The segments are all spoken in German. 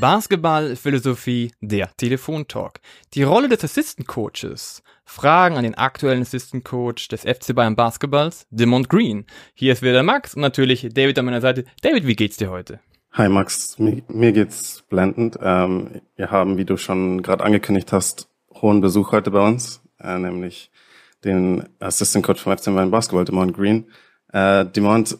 Basketball, Philosophie, der Telefontalk. Die Rolle des Assistant Coaches. Fragen an den aktuellen Assistant Coach des FC Bayern Basketballs, Demont Green. Hier ist wieder Max und natürlich David an meiner Seite. David, wie geht's dir heute? Hi Max, mir, mir geht's blendend. Ähm, wir haben, wie du schon gerade angekündigt hast, hohen Besuch heute bei uns, äh, nämlich den Assistant Coach vom FC Bayern Basketball, Demont Green. Äh, Demont,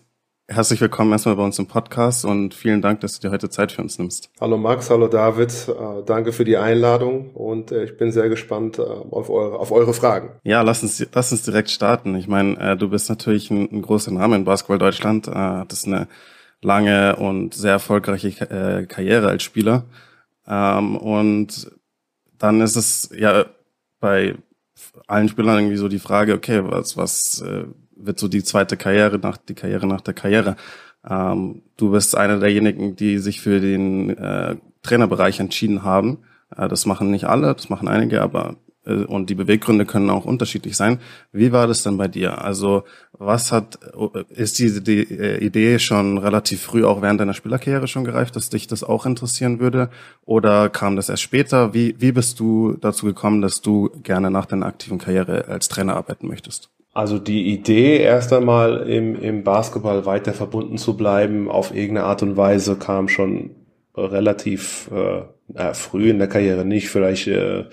Herzlich willkommen erstmal bei uns im Podcast und vielen Dank, dass du dir heute Zeit für uns nimmst. Hallo Max, hallo David, äh, danke für die Einladung und äh, ich bin sehr gespannt äh, auf, eure, auf eure Fragen. Ja, lass uns, lass uns direkt starten. Ich meine, du bist natürlich ein, ein, großer Name in Basketball Deutschland, hattest eine lange und sehr erfolgreiche Karriere als Spieler ähm, und dann ist es ja bei allen Spielern irgendwie so die Frage, okay, was, was wird so die zweite Karriere nach die Karriere nach der Karriere. Ähm, du bist einer derjenigen, die sich für den äh, Trainerbereich entschieden haben. Äh, das machen nicht alle, das machen einige, aber äh, und die Beweggründe können auch unterschiedlich sein. Wie war das denn bei dir? Also was hat ist diese die äh, Idee schon relativ früh auch während deiner Spielerkarriere schon gereift, dass dich das auch interessieren würde? Oder kam das erst später? Wie wie bist du dazu gekommen, dass du gerne nach deiner aktiven Karriere als Trainer arbeiten möchtest? Also die Idee, erst einmal im, im Basketball weiter verbunden zu bleiben, auf irgendeine Art und Weise, kam schon relativ äh, früh in der Karriere nicht, vielleicht äh,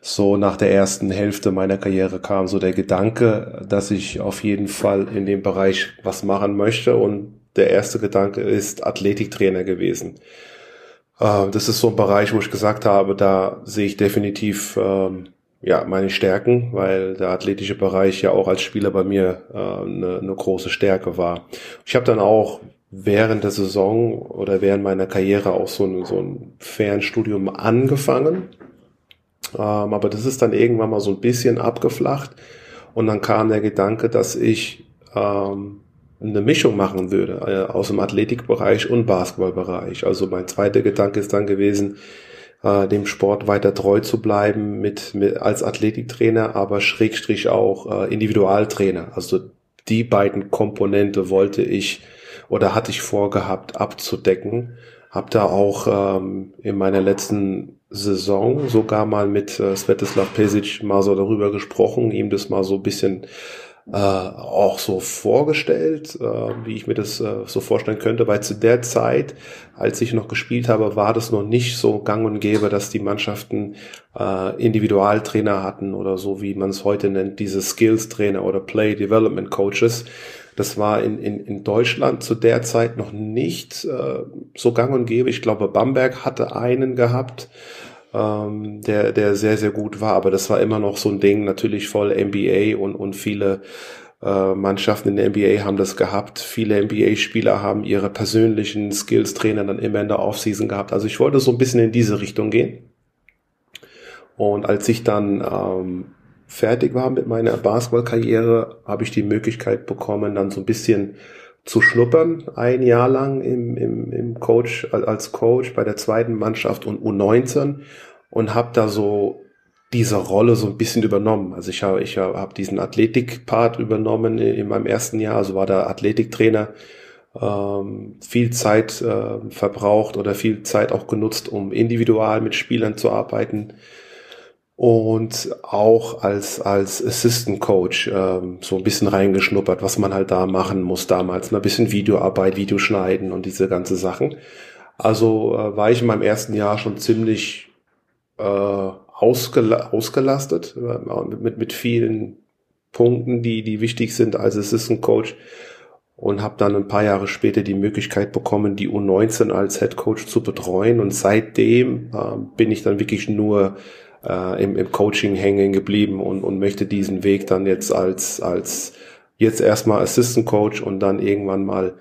so nach der ersten Hälfte meiner Karriere kam so der Gedanke, dass ich auf jeden Fall in dem Bereich was machen möchte und der erste Gedanke ist Athletiktrainer gewesen. Äh, das ist so ein Bereich, wo ich gesagt habe, da sehe ich definitiv ähm, ja, meine Stärken, weil der athletische Bereich ja auch als Spieler bei mir äh, eine, eine große Stärke war. Ich habe dann auch während der Saison oder während meiner Karriere auch so ein, so ein Fernstudium angefangen. Ähm, aber das ist dann irgendwann mal so ein bisschen abgeflacht. Und dann kam der Gedanke, dass ich ähm, eine Mischung machen würde äh, aus dem Athletikbereich und Basketballbereich. Also mein zweiter Gedanke ist dann gewesen, äh, dem Sport weiter treu zu bleiben mit, mit als Athletiktrainer, aber Schrägstrich auch äh, Individualtrainer. Also die beiden Komponente wollte ich oder hatte ich vorgehabt abzudecken. Hab da auch ähm, in meiner letzten Saison sogar mal mit äh, Svetislav Pesic mal so darüber gesprochen, ihm das mal so ein bisschen äh, auch so vorgestellt, äh, wie ich mir das äh, so vorstellen könnte, weil zu der Zeit, als ich noch gespielt habe, war das noch nicht so gang und gäbe, dass die Mannschaften äh, Individualtrainer hatten oder so, wie man es heute nennt, diese Skills-Trainer oder Play Development Coaches. Das war in, in, in Deutschland zu der Zeit noch nicht äh, so gang und gäbe. Ich glaube, Bamberg hatte einen gehabt ähm, der, der sehr, sehr gut war. Aber das war immer noch so ein Ding, natürlich voll NBA und, und viele äh, Mannschaften in der NBA haben das gehabt. Viele NBA-Spieler haben ihre persönlichen Skills-Trainer dann immer in der Offseason gehabt. Also ich wollte so ein bisschen in diese Richtung gehen. Und als ich dann ähm, fertig war mit meiner Basketball-Karriere, habe ich die Möglichkeit bekommen, dann so ein bisschen zu schnuppern, ein Jahr lang im, im, im Coach, als Coach bei der zweiten Mannschaft und U19 und habe da so diese Rolle so ein bisschen übernommen. Also ich habe ich hab diesen Athletik-Part übernommen in meinem ersten Jahr, also war der Athletiktrainer, ähm, viel Zeit äh, verbraucht oder viel Zeit auch genutzt, um individual mit Spielern zu arbeiten und auch als, als Assistant Coach ähm, so ein bisschen reingeschnuppert, was man halt da machen muss damals. Ein bisschen Videoarbeit, Videoschneiden und diese ganze Sachen. Also äh, war ich in meinem ersten Jahr schon ziemlich äh, ausgela ausgelastet äh, mit, mit vielen Punkten, die, die wichtig sind als Assistant Coach und habe dann ein paar Jahre später die Möglichkeit bekommen, die U19 als Head Coach zu betreuen und seitdem äh, bin ich dann wirklich nur äh, im, im Coaching hängen geblieben und, und möchte diesen Weg dann jetzt als, als jetzt erstmal Assistant Coach und dann irgendwann mal,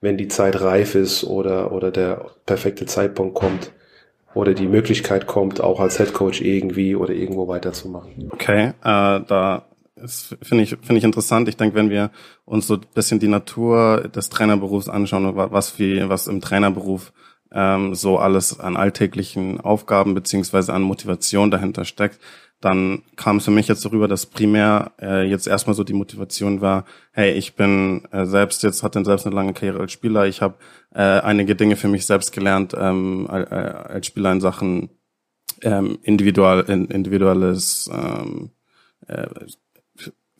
wenn die Zeit reif ist oder, oder der perfekte Zeitpunkt kommt, oder die Möglichkeit kommt, auch als Head Coach irgendwie oder irgendwo weiterzumachen. Okay, äh, da finde ich finde ich interessant. Ich denke, wenn wir uns so ein bisschen die Natur des Trainerberufs anschauen, was wie was im Trainerberuf ähm, so alles an alltäglichen Aufgaben beziehungsweise an Motivation dahinter steckt, dann kam es für mich jetzt darüber, dass primär äh, jetzt erstmal so die Motivation war, hey, ich bin äh, selbst jetzt, hatte selbst eine lange Karriere als Spieler, ich habe äh, einige Dinge für mich selbst gelernt ähm, als Spieler in Sachen ähm, individual, individuelles ähm, äh,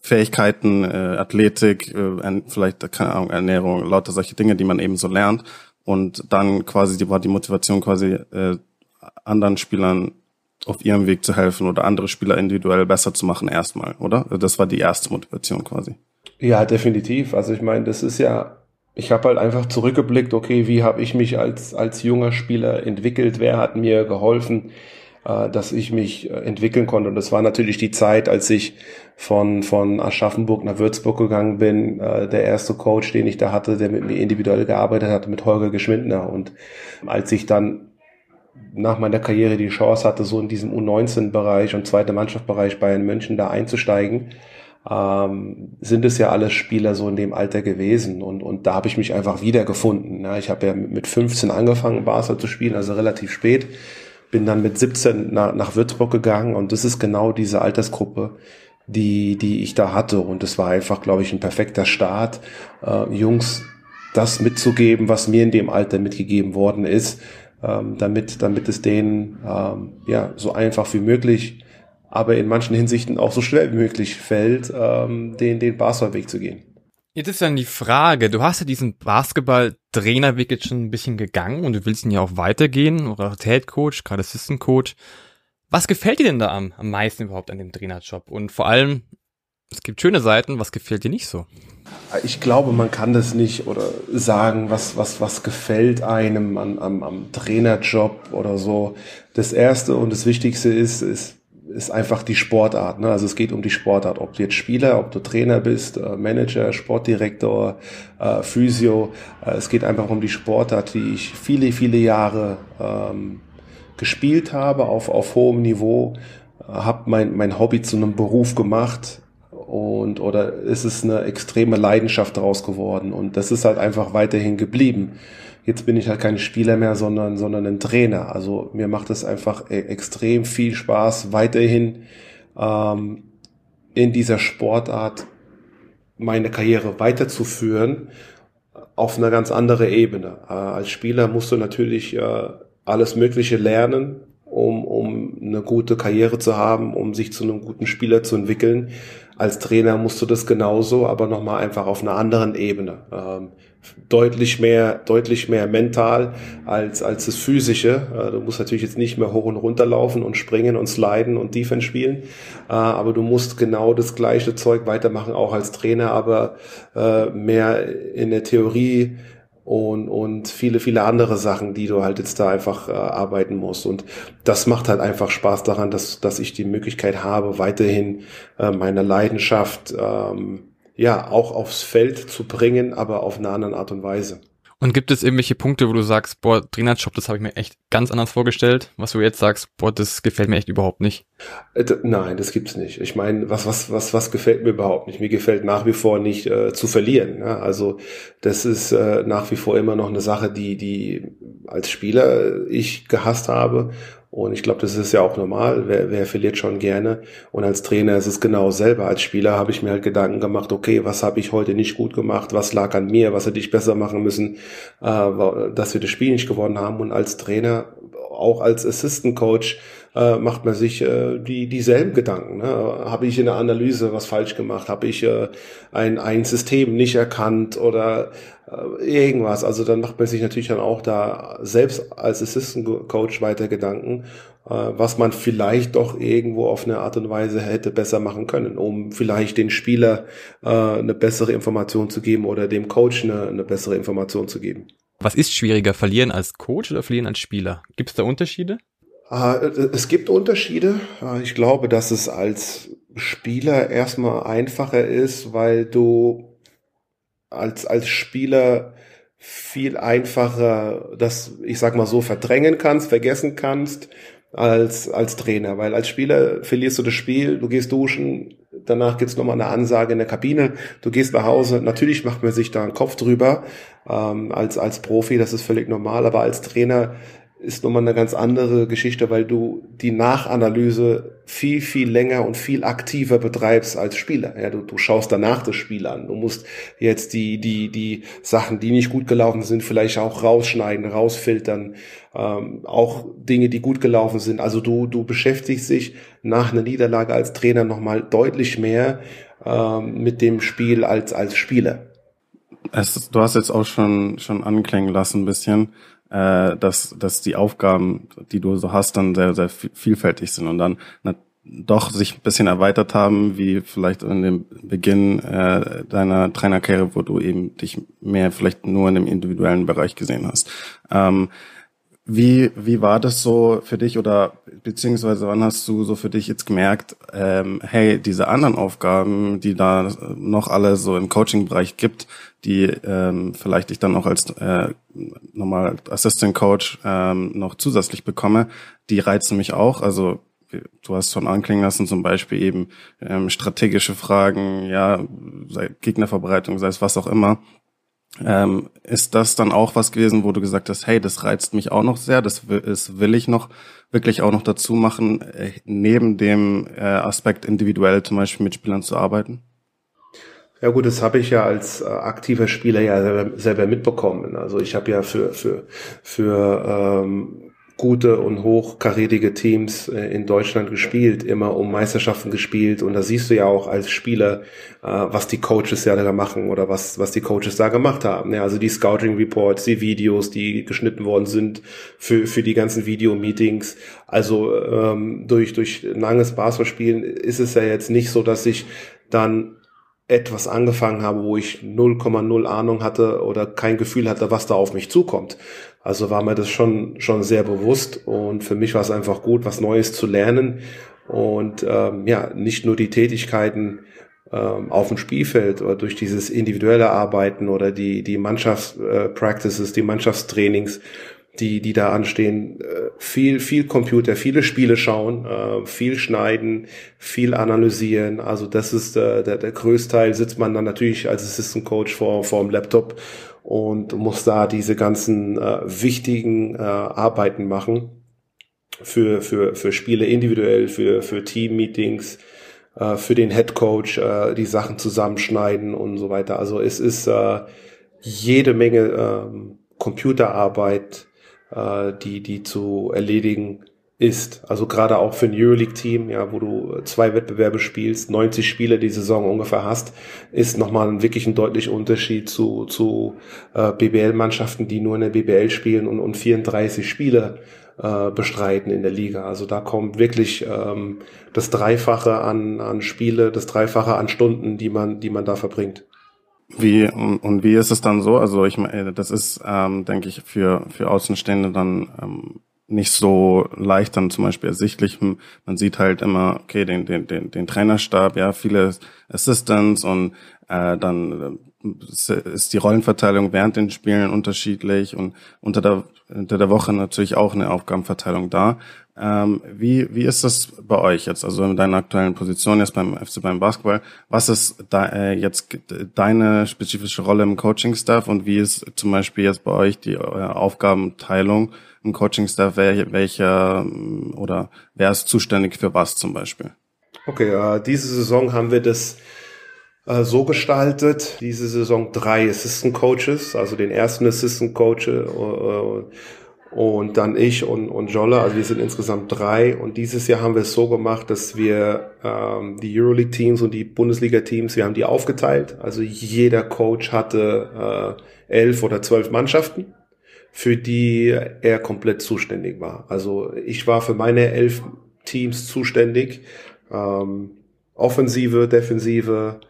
Fähigkeiten, äh, Athletik, äh, vielleicht keine Ahnung, Ernährung, lauter solche Dinge, die man eben so lernt. Und dann quasi die, war die Motivation quasi äh, anderen Spielern auf ihrem Weg zu helfen oder andere Spieler individuell besser zu machen erstmal, oder? Das war die erste Motivation quasi. Ja, definitiv. Also ich meine, das ist ja, ich habe halt einfach zurückgeblickt, okay, wie habe ich mich als, als junger Spieler entwickelt, wer hat mir geholfen, äh, dass ich mich äh, entwickeln konnte. Und das war natürlich die Zeit, als ich von, von Aschaffenburg nach Würzburg gegangen bin. Äh, der erste Coach, den ich da hatte, der mit mir individuell gearbeitet hat, mit Holger Geschwindner. Und als ich dann nach meiner Karriere die Chance hatte, so in diesem U19-Bereich und zweite Mannschaftsbereich Bayern München da einzusteigen, ähm, sind es ja alle Spieler so in dem Alter gewesen und, und da habe ich mich einfach wiedergefunden. Ja, ich habe ja mit 15 angefangen, Basel zu spielen, also relativ spät, bin dann mit 17 nach, nach Würzburg gegangen und das ist genau diese Altersgruppe, die, die ich da hatte und es war einfach, glaube ich, ein perfekter Start, äh, Jungs das mitzugeben, was mir in dem Alter mitgegeben worden ist, ähm, damit, damit es denen ähm, ja, so einfach wie möglich, aber in manchen Hinsichten auch so schwer wie möglich fällt, ähm, den, den Basketballweg zu gehen. Jetzt ist dann die Frage, du hast ja diesen Basketball-Trainerweg jetzt schon ein bisschen gegangen und du willst ihn ja auch weitergehen oder Head Coach, gerade Assistant Coach. Was gefällt dir denn da am, am meisten überhaupt an dem Trainerjob? Und vor allem, es gibt schöne Seiten, was gefällt dir nicht so? Ich glaube, man kann das nicht oder sagen, was, was, was gefällt einem an, am, am Trainerjob oder so. Das erste und das Wichtigste ist, ist, ist einfach die Sportart. Ne? Also es geht um die Sportart. Ob du jetzt Spieler, ob du Trainer bist, äh, Manager, Sportdirektor, äh, Physio. Äh, es geht einfach um die Sportart, die ich viele, viele Jahre ähm, gespielt habe auf, auf hohem Niveau, äh, habe mein, mein Hobby zu einem Beruf gemacht und oder ist es eine extreme Leidenschaft daraus geworden und das ist halt einfach weiterhin geblieben. Jetzt bin ich halt kein Spieler mehr, sondern sondern ein Trainer. Also mir macht es einfach e extrem viel Spaß, weiterhin ähm, in dieser Sportart meine Karriere weiterzuführen auf einer ganz andere Ebene. Äh, als Spieler musst du natürlich äh, alles Mögliche lernen, um, um eine gute Karriere zu haben, um sich zu einem guten Spieler zu entwickeln. Als Trainer musst du das genauso, aber nochmal einfach auf einer anderen Ebene. Ähm, deutlich mehr, deutlich mehr mental als, als das physische. Äh, du musst natürlich jetzt nicht mehr hoch und runter laufen und springen und sliden und Defense spielen. Äh, aber du musst genau das gleiche Zeug weitermachen, auch als Trainer, aber äh, mehr in der Theorie, und, und viele, viele andere Sachen, die du halt jetzt da einfach äh, arbeiten musst. Und das macht halt einfach Spaß daran, dass, dass ich die Möglichkeit habe, weiterhin äh, meine Leidenschaft ähm, ja auch aufs Feld zu bringen, aber auf eine andere Art und Weise. Und gibt es irgendwelche Punkte, wo du sagst, boah, Trainerjob, das habe ich mir echt ganz anders vorgestellt, was du jetzt sagst, boah, das gefällt mir echt überhaupt nicht? Äh, nein, das gibt's nicht. Ich meine, was, was, was, was gefällt mir überhaupt nicht? Mir gefällt nach wie vor nicht äh, zu verlieren. Ja? Also das ist äh, nach wie vor immer noch eine Sache, die, die als Spieler ich gehasst habe und ich glaube, das ist ja auch normal. Wer, wer verliert schon gerne? Und als Trainer ist es genau selber. Als Spieler habe ich mir halt Gedanken gemacht, okay, was habe ich heute nicht gut gemacht? Was lag an mir? Was hätte ich besser machen müssen, äh, dass wir das Spiel nicht gewonnen haben? Und als Trainer, auch als Assistant Coach, äh, macht man sich äh, die dieselben Gedanken. Ne? Habe ich in der Analyse was falsch gemacht? Habe ich äh, ein, ein System nicht erkannt oder äh, irgendwas? Also dann macht man sich natürlich dann auch da selbst als Assistant Coach weiter Gedanken, äh, was man vielleicht doch irgendwo auf eine Art und Weise hätte besser machen können, um vielleicht den Spieler äh, eine bessere Information zu geben oder dem Coach eine, eine bessere Information zu geben. Was ist schwieriger, verlieren als Coach oder verlieren als Spieler? Gibt es da Unterschiede? Ah, es gibt Unterschiede. Ah, ich glaube, dass es als Spieler erstmal einfacher ist, weil du als, als Spieler viel einfacher das, ich sag mal so, verdrängen kannst, vergessen kannst, als, als Trainer. Weil als Spieler verlierst du das Spiel, du gehst duschen, danach gibt's nochmal eine Ansage in der Kabine, du gehst nach Hause. Natürlich macht man sich da einen Kopf drüber, ähm, als, als Profi, das ist völlig normal, aber als Trainer ist nochmal eine ganz andere Geschichte, weil du die Nachanalyse viel, viel länger und viel aktiver betreibst als Spieler. Ja, du, du schaust danach das Spiel an. Du musst jetzt die, die, die Sachen, die nicht gut gelaufen sind, vielleicht auch rausschneiden, rausfiltern. Ähm, auch Dinge, die gut gelaufen sind. Also du, du beschäftigst dich nach einer Niederlage als Trainer nochmal deutlich mehr ähm, mit dem Spiel als, als Spieler. Es, du hast jetzt auch schon, schon anklingen lassen ein bisschen äh, dass, dass die Aufgaben, die du so hast, dann sehr, sehr vielfältig sind und dann doch sich ein bisschen erweitert haben, wie vielleicht in dem Beginn äh, deiner Trainerkarriere, wo du eben dich mehr vielleicht nur in dem individuellen Bereich gesehen hast. Ähm, wie, wie war das so für dich oder beziehungsweise wann hast du so für dich jetzt gemerkt, ähm, hey, diese anderen Aufgaben, die da noch alle so im Coaching-Bereich gibt, die ähm, vielleicht ich dann auch als äh, normal Assistant Coach ähm, noch zusätzlich bekomme, die reizen mich auch. Also du hast schon anklingen lassen, zum Beispiel eben ähm, strategische Fragen, ja, sei Gegnerverbreitung, sei es was auch immer. Ähm, ist das dann auch was gewesen, wo du gesagt hast, hey, das reizt mich auch noch sehr, das will, das will ich noch wirklich auch noch dazu machen, äh, neben dem äh, Aspekt individuell zum Beispiel mit Spielern zu arbeiten? Ja gut, das habe ich ja als äh, aktiver Spieler ja selber, selber mitbekommen. Also ich habe ja für für für ähm, gute und hochkarätige Teams äh, in Deutschland gespielt, immer um Meisterschaften gespielt und da siehst du ja auch als Spieler, äh, was die Coaches ja da machen oder was, was die Coaches da gemacht haben. Ja, also die Scouting Reports, die Videos, die geschnitten worden sind für, für die ganzen Video-Meetings. Also ähm, durch, durch langes Basketballspielen ist es ja jetzt nicht so, dass ich dann etwas angefangen habe, wo ich 0,0 Ahnung hatte oder kein Gefühl hatte, was da auf mich zukommt. Also war mir das schon, schon sehr bewusst und für mich war es einfach gut, was Neues zu lernen und ähm, ja, nicht nur die Tätigkeiten ähm, auf dem Spielfeld oder durch dieses individuelle Arbeiten oder die, die Mannschaftspractices, äh, die Mannschaftstrainings, die, die da anstehen, äh, viel, viel Computer, viele Spiele schauen, äh, viel schneiden, viel analysieren. Also das ist äh, der, der größte Teil, sitzt man dann natürlich als Assistant Coach vor, vor dem Laptop und muss da diese ganzen äh, wichtigen äh, Arbeiten machen für, für, für Spiele individuell, für, für Team-Meetings, äh, für den Head Coach, äh, die Sachen zusammenschneiden und so weiter. Also es ist äh, jede Menge äh, Computerarbeit, äh, die, die zu erledigen ist. Also gerade auch für ein Euroleague-Team, ja, wo du zwei Wettbewerbe spielst, 90 Spiele die Saison ungefähr hast, ist nochmal wirklich ein deutlicher Unterschied zu, zu äh, BBL-Mannschaften, die nur in der BBL spielen und, und 34 Spiele äh, bestreiten in der Liga. Also da kommt wirklich ähm, das Dreifache an, an Spiele, das Dreifache an Stunden, die man, die man da verbringt. Wie und, wie ist es dann so? Also ich meine, das ist, ähm, denke ich, für für Außenstehende dann ähm, nicht so leicht dann zum Beispiel ersichtlich. Man sieht halt immer, okay, den den den, den Trainerstab, ja, viele Assistants und äh, dann äh, ist die Rollenverteilung während den Spielen unterschiedlich und unter der unter der Woche natürlich auch eine Aufgabenverteilung da. Ähm, wie, wie ist das bei euch jetzt, also in deiner aktuellen Position jetzt beim FC beim Basketball? Was ist da, äh, jetzt deine spezifische Rolle im Coaching-Staff und wie ist zum Beispiel jetzt bei euch die äh, Aufgabenteilung im Coaching-Staff? Wer, welcher oder wer ist zuständig für was zum Beispiel? Okay, äh, diese Saison haben wir das äh, so gestaltet. Diese Saison drei Assistant Coaches, also den ersten Assistant Coach äh, und dann ich und, und Jolle, also wir sind insgesamt drei. Und dieses Jahr haben wir es so gemacht, dass wir ähm, die Euroleague-Teams und die Bundesliga-Teams, wir haben die aufgeteilt. Also jeder Coach hatte äh, elf oder zwölf Mannschaften, für die er komplett zuständig war. Also ich war für meine elf Teams zuständig. Ähm, Offensive, Defensive,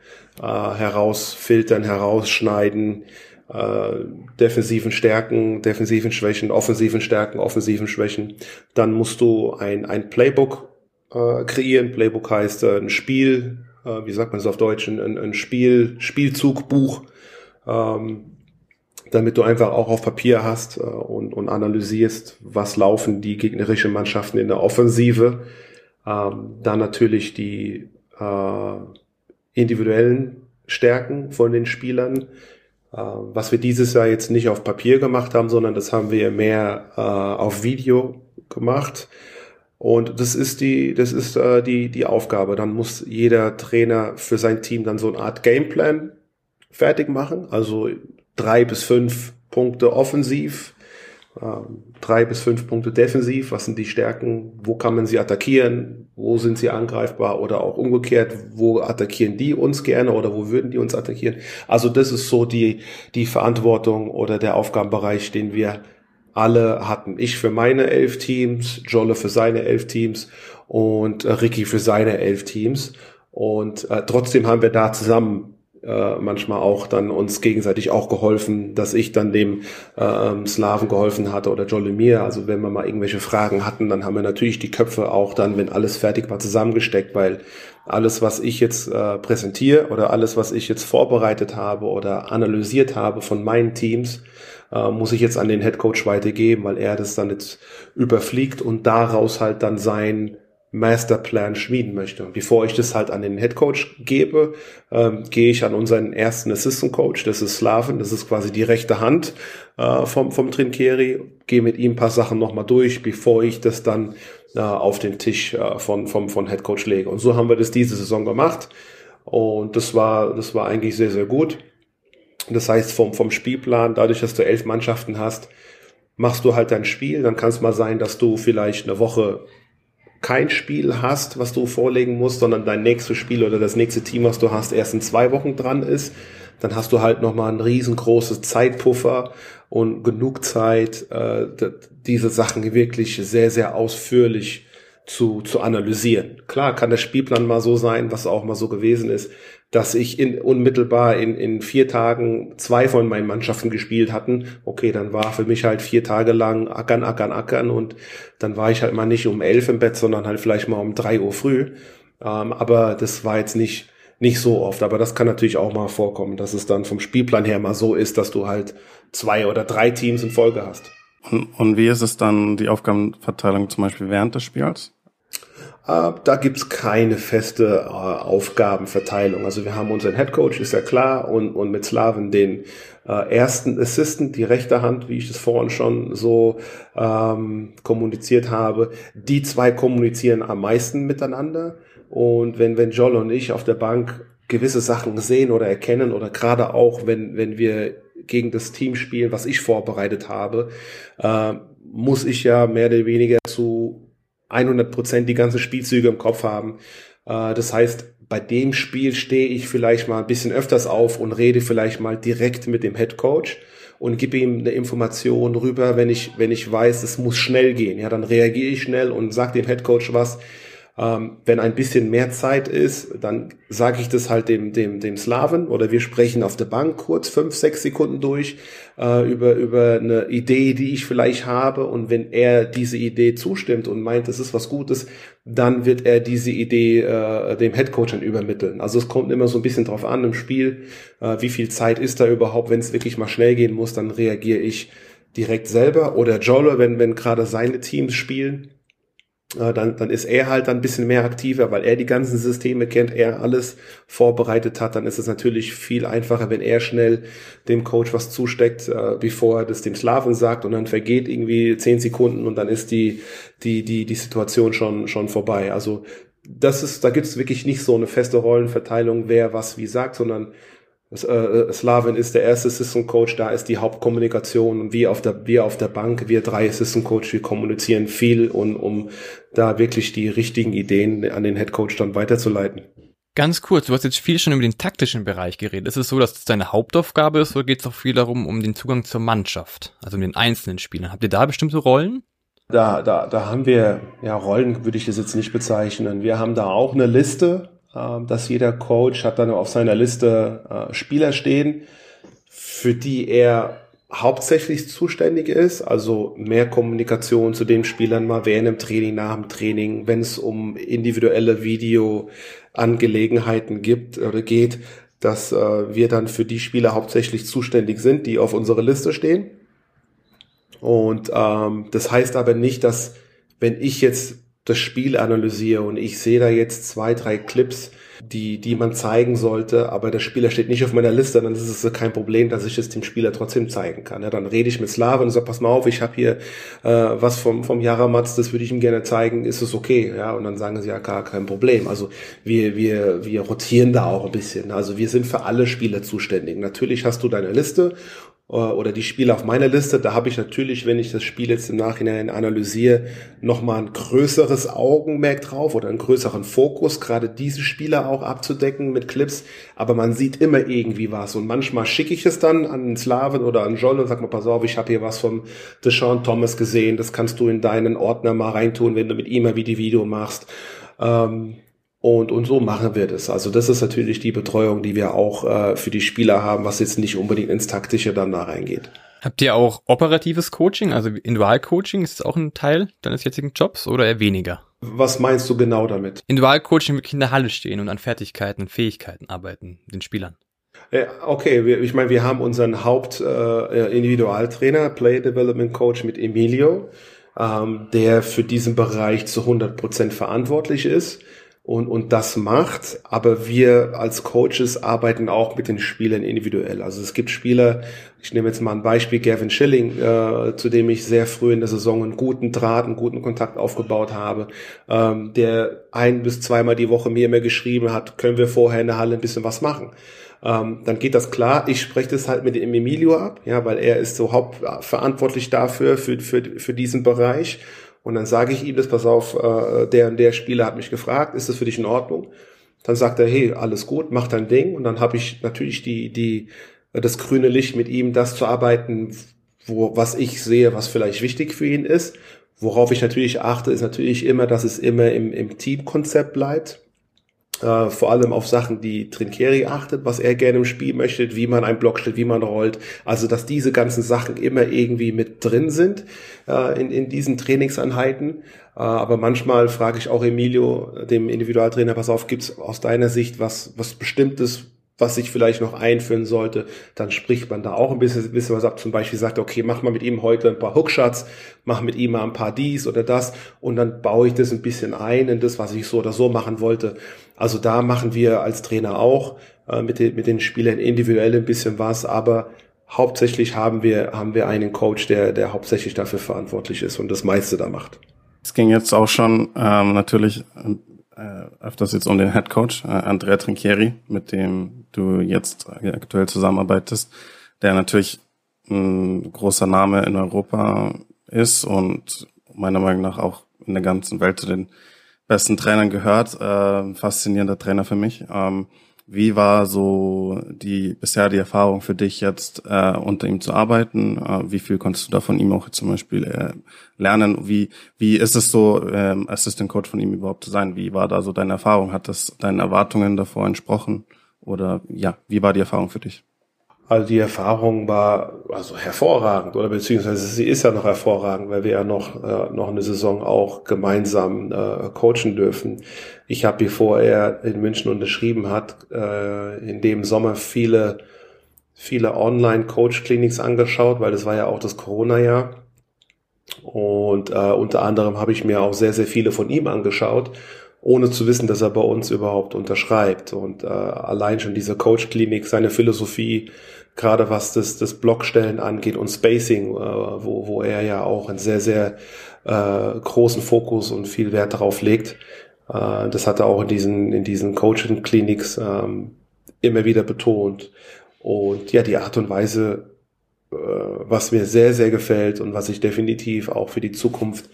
äh, herausfiltern, herausschneiden, äh, defensiven Stärken, defensiven Schwächen, offensiven Stärken, offensiven Schwächen. Dann musst du ein, ein Playbook äh, kreieren. Playbook heißt äh, ein Spiel, äh, wie sagt man es auf Deutsch, ein, ein Spiel, Spielzugbuch, ähm, damit du einfach auch auf Papier hast äh, und, und analysierst, was laufen die gegnerischen Mannschaften in der Offensive. Ähm, dann natürlich die äh, individuellen Stärken von den Spielern Äh, was wir dieses Jahr jetzt nicht auf Papier gemacht haben, sondern das haben wir mehr äh, auf Video gemacht. Und das ist die, das ist äh, die, die Aufgabe. Dann muss jeder Trainer für sein Team dann so eine Art Gameplan fertig machen. Also drei bis fünf Punkte offensiv, drei bis fünf Punkte defensiv. Was sind die Stärken? Wo kann man sie attackieren? Wo sind sie angreifbar? Oder auch umgekehrt, wo attackieren die uns gerne oder wo würden die uns attackieren? Also das ist so die, die Verantwortung oder der Aufgabenbereich, den wir alle hatten. Ich für meine elf Teams, Jolle für seine elf Teams und äh, Ricky für seine elf Teams. Und äh, trotzdem haben wir da zusammen äh, manchmal auch dann uns gegenseitig auch geholfen, dass ich dann dem äh, Slaven geholfen hatte oder Jolle mir. Also wenn wir mal irgendwelche Fragen hatten, dann haben wir natürlich die Köpfe auch dann, wenn alles fertig war, zusammengesteckt, weil alles, was ich jetzt äh, präsentiere oder alles, was ich jetzt vorbereitet habe oder analysiert habe von meinen Teams, äh, muss ich jetzt an den Head Coach weitergeben, weil er das dann jetzt überfliegt und daraus halt dann sein Masterplan schmieden möchte. Bevor ich das halt an den Head Coach gebe, ähm, gehe ich an unseren ersten Assistant Coach, das ist Slaven, das ist quasi die rechte Hand äh, vom, vom Trinkeri, gehe mit ihm ein paar Sachen nochmal durch, bevor ich das dann äh, auf den Tisch äh, von, vom, von Head Coach lege. Und so haben wir das diese Saison gemacht. Und das war, das war eigentlich sehr, sehr gut. Das heißt, vom, vom Spielplan, dadurch, dass du elf Mannschaften hast, machst du halt dein Spiel. Dann kann es mal sein, dass du vielleicht eine Woche kein Spiel hast, was du vorlegen musst, sondern dein nächstes Spiel oder das nächste Team, was du hast, erst in zwei Wochen dran ist. Dann hast du halt nochmal ein riesengroßes Zeitpuffer und genug Zeit, äh, diese Sachen wirklich sehr, sehr ausführlich zu, zu analysieren. Klar kann der Spielplan mal so sein, was auch mal so gewesen ist, dass ich in, unmittelbar in, in vier Tagen zwei von meinen Mannschaften gespielt hatten. Okay, dann war für mich halt vier Tage lang ackern, ackern, ackern und dann war ich halt mal nicht um elf im Bett, sondern halt vielleicht mal um drei Uhr früh. Ähm, aber das war jetzt nicht, nicht so oft. Aber das kann natürlich auch mal vorkommen, dass es dann vom Spielplan her mal so ist, dass du halt zwei oder drei Teams in Folge hast. Und, und wie ist es dann die Aufgabenverteilung zum Beispiel während des Spiels? Äh, da gibt's keine feste äh, Aufgabenverteilung. Also wir haben unseren Head Coach, ist ja klar, und, und mit Slaven den äh, ersten Assistant, die rechte Hand, wie ich das vorhin schon so ähm, kommuniziert habe. Die zwei kommunizieren am meisten miteinander. Und wenn, wenn Joel und ich auf der Bank gewisse Sachen sehen oder erkennen oder gerade auch, wenn, wenn wir gegen das Team spielen, was ich vorbereitet habe, äh, muss ich ja mehr oder weniger zu 100 Prozent die ganzen Spielzüge im Kopf haben. Äh, das heißt, bei dem Spiel stehe ich vielleicht mal ein bisschen öfters auf und rede vielleicht mal direkt mit dem Head Coach und gebe ihm eine Information rüber, wenn ich, wenn ich weiß, es muss schnell gehen. Ja, dann reagiere ich schnell und sage dem Head Coach was, ähm, wenn ein bisschen mehr Zeit ist, dann sage ich das halt dem, dem, dem Slaven oder wir sprechen auf der Bank kurz fünf, sechs Sekunden durch äh, über, über eine Idee, die ich vielleicht habe. Und wenn er diese Idee zustimmt und meint, das ist was Gutes, dann wird er diese Idee äh, dem Headcoach dann übermitteln. Also es kommt immer so ein bisschen drauf an im Spiel, äh, wie viel Zeit ist da überhaupt, wenn es wirklich mal schnell gehen muss, dann reagiere ich direkt selber oder Jolle, wenn, wenn gerade seine Teams spielen dann, dann ist er halt dann ein bisschen mehr aktiver, weil er die ganzen Systeme kennt, er alles vorbereitet hat, dann ist es natürlich viel einfacher, wenn er schnell dem Coach was zusteckt, äh, bevor er das dem Slaven sagt und dann vergeht irgendwie zehn Sekunden und dann ist die, die, die, die Situation schon, schon vorbei. Also das ist, da gibt es wirklich nicht so eine feste Rollenverteilung, wer was wie sagt, sondern äh, äh, Slavin ist der erste Assistant Coach, da ist die Hauptkommunikation und wir auf der, wir auf der Bank, wir drei Assistant Coach, wir kommunizieren viel und um da wirklich die richtigen Ideen an den Head Coach dann weiterzuleiten. Ganz kurz, du hast jetzt viel schon über den taktischen Bereich geredet. Ist es so, dass das deine Hauptaufgabe ist oder geht es auch viel darum, um den Zugang zur Mannschaft, also um den einzelnen Spielern? Habt ihr da bestimmte Rollen? Da, da, da haben wir, ja, Rollen würde ich das jetzt nicht bezeichnen. Wir haben da auch eine Liste dass jeder Coach hat dann auf seiner Liste äh, Spieler stehen, für die er hauptsächlich zuständig ist, also mehr Kommunikation zu den Spielern mal während dem Training, nach dem Training, wenn es um individuelle Videoangelegenheiten gibt oder geht, dass äh, wir dann für die Spieler hauptsächlich zuständig sind, die auf unserer Liste stehen. Und ähm, das heißt aber nicht, dass wenn ich jetzt das Spiel analysiere und ich sehe da jetzt zwei, drei Clips, die, die man zeigen sollte, aber der Spieler steht nicht auf meiner Liste, dann ist es kein Problem, dass ich es dem Spieler trotzdem zeigen kann. Ja, dann rede ich mit Slaven und sage, pass mal auf, ich habe hier äh, was vom, vom Jaramatz, das würde ich ihm gerne zeigen, ist es okay? Ja, und dann sagen sie, ja, gar kein Problem. Also wir, wir, wir rotieren da auch ein bisschen. Also wir sind für alle Spieler zuständig. Natürlich hast du deine Liste oder die Spiele auf meiner Liste, da habe ich natürlich, wenn ich das Spiel jetzt im Nachhinein analysiere, nochmal ein größeres Augenmerk drauf oder einen größeren Fokus, gerade diese Spiele auch abzudecken mit Clips. Aber man sieht immer irgendwie was. Und manchmal schicke ich es dann an Slaven oder an John und sag mal, pass auf, ich habe hier was vom Deshaun Thomas gesehen, das kannst du in deinen Ordner mal reintun, wenn du mit ihm mal wie die Video machst. Ähm, und, und so machen wir das. Also das ist natürlich die Betreuung, die wir auch äh, für die Spieler haben, was jetzt nicht unbedingt ins Taktische dann da reingeht. Habt ihr auch operatives Coaching, also Individualcoaching? Ist das auch ein Teil deines jetzigen Jobs oder eher weniger? Was meinst du genau damit? Individualcoaching wirklich in der Halle stehen und an Fertigkeiten und Fähigkeiten arbeiten, den Spielern. Okay, wir, ich meine, wir haben unseren Haupt-Individualtrainer, äh, Play Development Coach mit Emilio, ähm, der für diesen Bereich zu 100 Prozent verantwortlich ist und, und das macht. Aber wir als Coaches arbeiten auch mit den Spielern individuell. Also es gibt Spieler, ich nehme jetzt mal ein Beispiel, Gavin Schilling, äh, zu dem ich sehr früh in der Saison einen guten Draht, einen guten Kontakt aufgebaut habe, ähm, der ein bis zweimal die Woche mir immer geschrieben hat, können wir vorher in der Halle ein bisschen was machen. Ähm, dann geht das klar. Ich spreche das halt mit dem Emilio ab, ja, weil er ist so hauptverantwortlich dafür, für, für, für diesen Bereich. Und dann sage ich ihm das, pass auf, äh, der und der Spieler hat mich gefragt, ist das für dich in Ordnung? Dann sagt er, hey, alles gut, mach dein Ding. Und dann habe ich natürlich die, die, das grüne Licht mit ihm, das zu arbeiten, wo, was ich sehe, was vielleicht wichtig für ihn ist. Worauf ich natürlich achte, ist natürlich immer, dass es immer im, im Teamkonzept bleibt äh, vor allem auf Sachen, die Trinkeri achtet, was er gerne im Spiel möchte, wie man einen Block stellt, wie man rollt. Also, dass diese ganzen Sachen immer irgendwie mit drin sind äh, in, in diesen Trainingseinheiten. Äh, aber manchmal frage ich auch Emilio, dem Individualtrainer, pass auf, gibt's aus deiner Sicht was, was Bestimmtes, was sich vielleicht noch einführen sollte, dann spricht man da auch ein bisschen, bisschen was ab. Zum Beispiel sagt, okay, mach mal mit ihm heute ein paar Hookshots, mach mit ihm mal ein paar dies oder das und dann baue ich das ein bisschen ein in das, was ich so oder so machen wollte. Also da machen wir als Trainer auch äh, mit, den, mit den Spielern individuell ein bisschen was, aber hauptsächlich haben wir, haben wir einen Coach, der, der hauptsächlich dafür verantwortlich ist und das meiste da macht. Es ging jetzt auch schon ähm, natürlich öfters jetzt um den Head Coach, äh, Andrea Trinchieri, mit dem du jetzt aktuell zusammenarbeitest, der natürlich ein großer Name in Europa ist und meiner Meinung nach auch in der ganzen Welt zu den besten Trainern gehört. Äh, faszinierender Trainer für mich. Ähm, wie war so die bisher die Erfahrung für dich jetzt äh, unter ihm zu arbeiten? Äh, wie viel konntest du da von ihm auch zum Beispiel äh, lernen? Wie wie ist es so ähm, Assistant Coach von ihm überhaupt zu sein? Wie war da so deine Erfahrung? Hat das deinen Erwartungen davor entsprochen? Oder ja, wie war die Erfahrung für dich? Also die Erfahrung war also hervorragend oder beziehungsweise sie ist ja noch hervorragend, weil wir ja noch äh, noch eine Saison auch gemeinsam äh, coachen dürfen. Ich habe, bevor er in München unterschrieben hat, äh, in dem Sommer viele viele Online-Coach-Clinics angeschaut, weil das war ja auch das Corona-Jahr. Und äh, unter anderem habe ich mir auch sehr, sehr viele von ihm angeschaut ohne zu wissen, dass er bei uns überhaupt unterschreibt. Und äh, allein schon diese Coach-Klinik, seine Philosophie, gerade was das, das Blockstellen angeht und Spacing, äh, wo, wo er ja auch einen sehr, sehr äh, großen Fokus und viel Wert darauf legt. Äh, das hat er auch in diesen, in diesen Coaching-Clinics ähm, immer wieder betont. Und ja, die Art und Weise, äh, was mir sehr, sehr gefällt und was ich definitiv auch für die Zukunft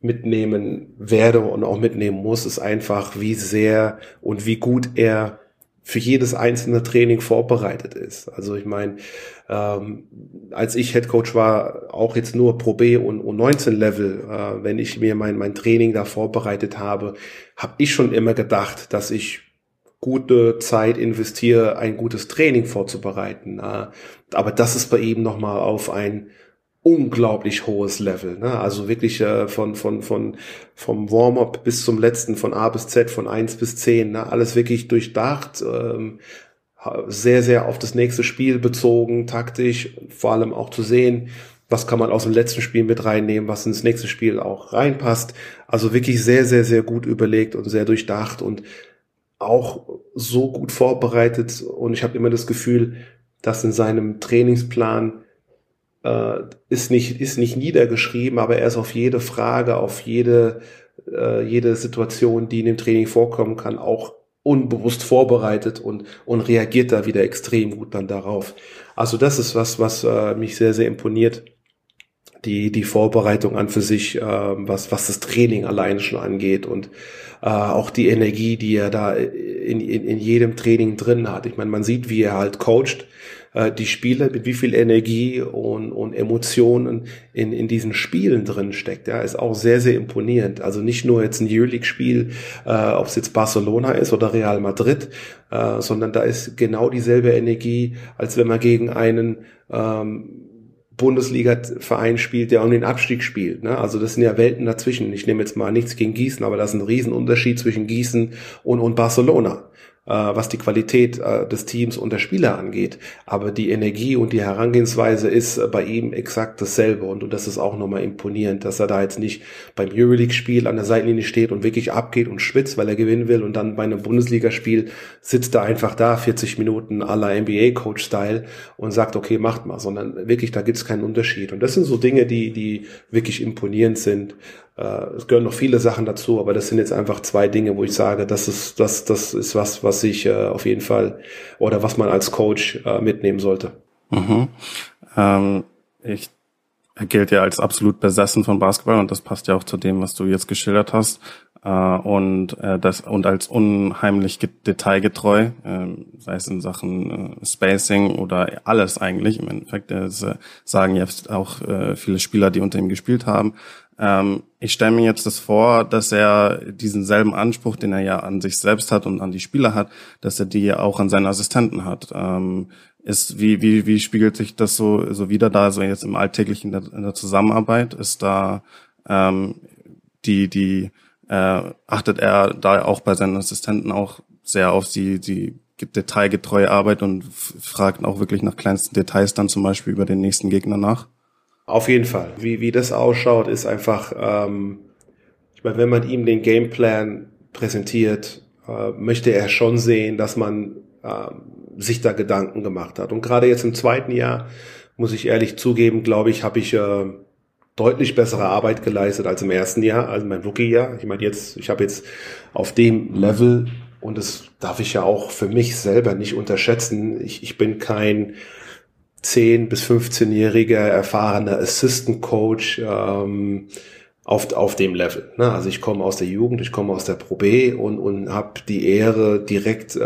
mitnehmen werde und auch mitnehmen muss, ist einfach, wie sehr und wie gut er für jedes einzelne Training vorbereitet ist. Also ich meine, ähm, als ich Head Coach war, auch jetzt nur Pro B und U19 Level, äh, wenn ich mir mein, mein Training da vorbereitet habe, habe ich schon immer gedacht, dass ich gute Zeit investiere, ein gutes Training vorzubereiten. Äh, aber das ist bei ihm nochmal auf ein unglaublich hohes Level. Ne? Also wirklich äh, von, von, von, vom Warm-up bis zum letzten, von A bis Z, von eins bis zehn ne? alles wirklich durchdacht, ähm, sehr, sehr auf das nächste Spiel bezogen, taktisch, vor allem auch zu sehen, was kann man aus dem letzten Spiel mit reinnehmen, was ins nächste Spiel auch reinpasst. Also wirklich sehr, sehr, sehr gut überlegt und sehr durchdacht und auch so gut vorbereitet. Und ich habe immer das Gefühl, dass in seinem Trainingsplan äh, ist nicht ist nicht niedergeschrieben, aber er ist auf jede Frage, auf jede äh, jede Situation, die in dem Training vorkommen kann, auch unbewusst vorbereitet und, und reagiert da wieder extrem gut dann darauf. Also das ist was, was äh, mich sehr, sehr imponiert. Die, die Vorbereitung an für sich, äh, was, was das Training alleine schon angeht und äh, auch die Energie, die er da in, in, in jedem Training drin hat. Ich meine, man sieht, wie er halt coacht äh, die Spieler, mit wie viel Energie und, und Emotionen in, in diesen Spielen drin steckt. Ja, ist auch sehr, sehr imponierend. Also nicht nur jetzt ein Euroleague-Spiel, äh, ob es jetzt Barcelona ist oder Real Madrid, äh, sondern da ist genau dieselbe Energie, als wenn man gegen einen ähm, Bundesliga-Verein spielt, der um den Abstieg spielt. Ne? Also das sind ja Welten dazwischen. Ich nehme jetzt mal nichts gegen Gießen, aber das ist ein Riesenunterschied zwischen Gießen und, und Barcelona was die Qualität äh, des Teams und der Spieler angeht. Aber die Energie und die Herangehensweise ist äh, bei ihm exakt dasselbe und, und das ist auch nochmal imponierend, dass er da jetzt nicht beim Euroleague-Spiel an der Seitenlinie steht und wirklich abgeht und schwitzt, weil er gewinnen will und dann bei einem Bundesligaspiel sitzt er einfach da 40 Minuten aller NBA-Coach-Style und sagt, okay, macht mal, sondern wirklich, da gibt's keinen Unterschied. Und das sind so Dinge, die, die wirklich imponierend sind. Äh, es gehören noch viele Sachen dazu, aber das sind jetzt einfach zwei Dinge, wo ich sage, das ist, das, das ist was, was ich äh, auf jeden Fall oder was man als Coach äh, mitnehmen sollte. Mhm. Ähm, ich er gilt ja als absolut besessen von Basketball und das passt ja auch zu dem, was du jetzt geschildert hast. Äh, und äh, das und als unheimlich detailgetreu, äh, sei es in Sachen äh, Spacing oder alles eigentlich. Im Endeffekt äh, sagen jetzt auch viele Spieler, die unter ihm gespielt haben, ähm, ich stelle mir jetzt das vor, dass er diesen selben Anspruch, den er ja an sich selbst hat und an die Spieler hat, dass er die ja auch an seine Assistenten hat. Ähm, ist, wie, wie, wie spiegelt sich das so, so wieder da, so jetzt im Alltäglichen in der, in der Zusammenarbeit? Ist da ähm, die, die, äh, achtet er da auch bei seinen Assistenten auch sehr auf die, die detailgetreue Arbeit und fragt auch wirklich nach kleinsten Details dann zum Beispiel über den nächsten Gegner nach? Auf jeden Fall. Wie, wie das ausschaut, ist einfach, ähm, ich meine, wenn man ihm den Gameplan präsentiert, äh, möchte er schon sehen, dass man äh, sich da Gedanken gemacht hat. Und gerade jetzt im zweiten Jahr, muss ich ehrlich zugeben, glaube ich, habe ich äh, deutlich bessere Arbeit geleistet als im ersten Jahr, also mein Rookie-Jahr. Ich meine, jetzt, ich habe jetzt auf dem Level, und das darf ich ja auch für mich selber nicht unterschätzen, ich, ich bin kein 10 bis 15-jähriger erfahrener Assistant Coach ähm, auf, auf dem Level. Ne? Also ich komme aus der Jugend, ich komme aus der Pro B und, und habe die Ehre, direkt äh,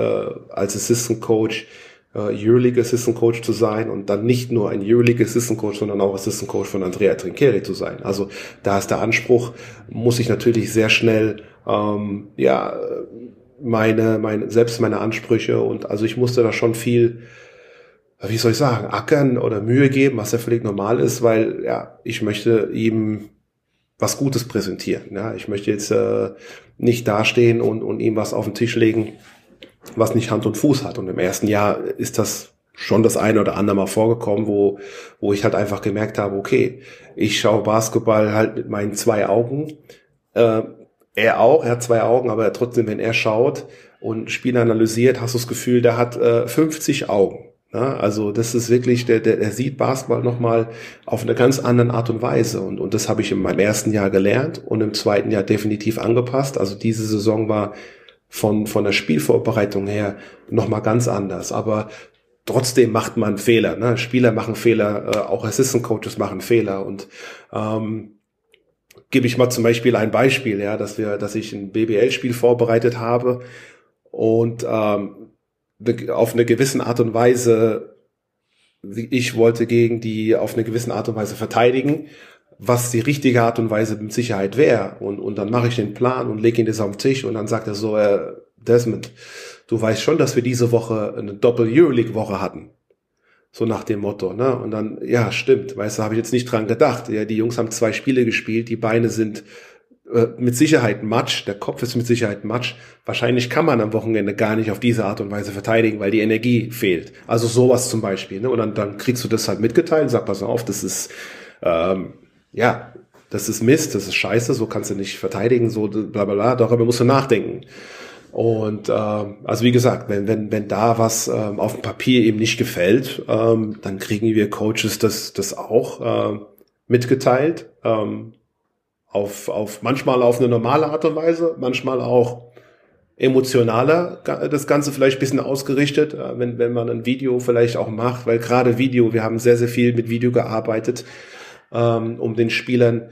als Assistant Coach äh, Euroleague Assistant Coach zu sein und dann nicht nur ein Euroleague Assistant Coach, sondern auch Assistant Coach von Andrea Trincheri zu sein. Also da ist der Anspruch, muss ich natürlich sehr schnell ähm, ja meine, meine selbst meine Ansprüche und also ich musste da schon viel wie soll ich sagen, ackern oder Mühe geben, was ja völlig normal ist, weil ja, ich möchte ihm was Gutes präsentieren. Ja, ich möchte jetzt äh, nicht dastehen und, und ihm was auf den Tisch legen, was nicht Hand und Fuß hat. Und im ersten Jahr ist das schon das eine oder andere Mal vorgekommen, wo, wo ich halt einfach gemerkt habe, okay, ich schaue Basketball halt mit meinen zwei Augen. Äh, er auch, er hat zwei Augen, aber trotzdem, wenn er schaut und Spiel analysiert, hast du das Gefühl, der hat äh, 50 Augen. Ja, also das ist wirklich, der, der, der sieht Basketball nochmal auf eine ganz andere Art und Weise. Und, und das habe ich in meinem ersten Jahr gelernt und im zweiten Jahr definitiv angepasst. Also diese Saison war von, von der Spielvorbereitung her nochmal ganz anders. Aber trotzdem macht man Fehler. Ne? Spieler machen Fehler, äh, auch Assistant Coaches machen Fehler. Und ähm, gebe ich mal zum Beispiel ein Beispiel, ja, dass wir, dass ich ein BBL-Spiel vorbereitet habe und ähm, auf eine gewisse Art und Weise, ich wollte gegen die auf eine gewisse Art und Weise verteidigen, was die richtige Art und Weise mit Sicherheit wäre. Und, und dann mache ich den Plan und lege ihn das auf den Tisch und dann sagt er so, äh, Desmond, du weißt schon, dass wir diese Woche eine Doppel-Euroleague-Woche hatten. So nach dem Motto, ne? Und dann, ja, stimmt, weißt du, habe ich jetzt nicht dran gedacht. Ja, die Jungs haben zwei Spiele gespielt, die Beine sind äh, mit Sicherheit Matsch, der Kopf ist mit Sicherheit Matsch. Wahrscheinlich kann man am Wochenende gar nicht auf diese Art und Weise verteidigen, weil die Energie fehlt. Also sowas zum Beispiel. Ne? Und dann, dann kriegst du das halt mitgeteilt, sag pass auf, das ist ähm, ja, das ist Mist, das ist scheiße, so kannst du nicht verteidigen, so bla bla bla, darüber musst du nachdenken. Und äh, also wie gesagt, wenn, wenn, wenn da was ähm, auf dem Papier eben nicht gefällt, ähm, dann kriegen wir Coaches das, das auch äh, mitgeteilt. Ähm, auf, auf manchmal auf eine normale Art und Weise, manchmal auch emotionaler das Ganze vielleicht ein bisschen ausgerichtet, äh, wenn, wenn man ein Video vielleicht auch macht, weil gerade Video, wir haben sehr, sehr viel mit Video gearbeitet, ähm, um den Spielern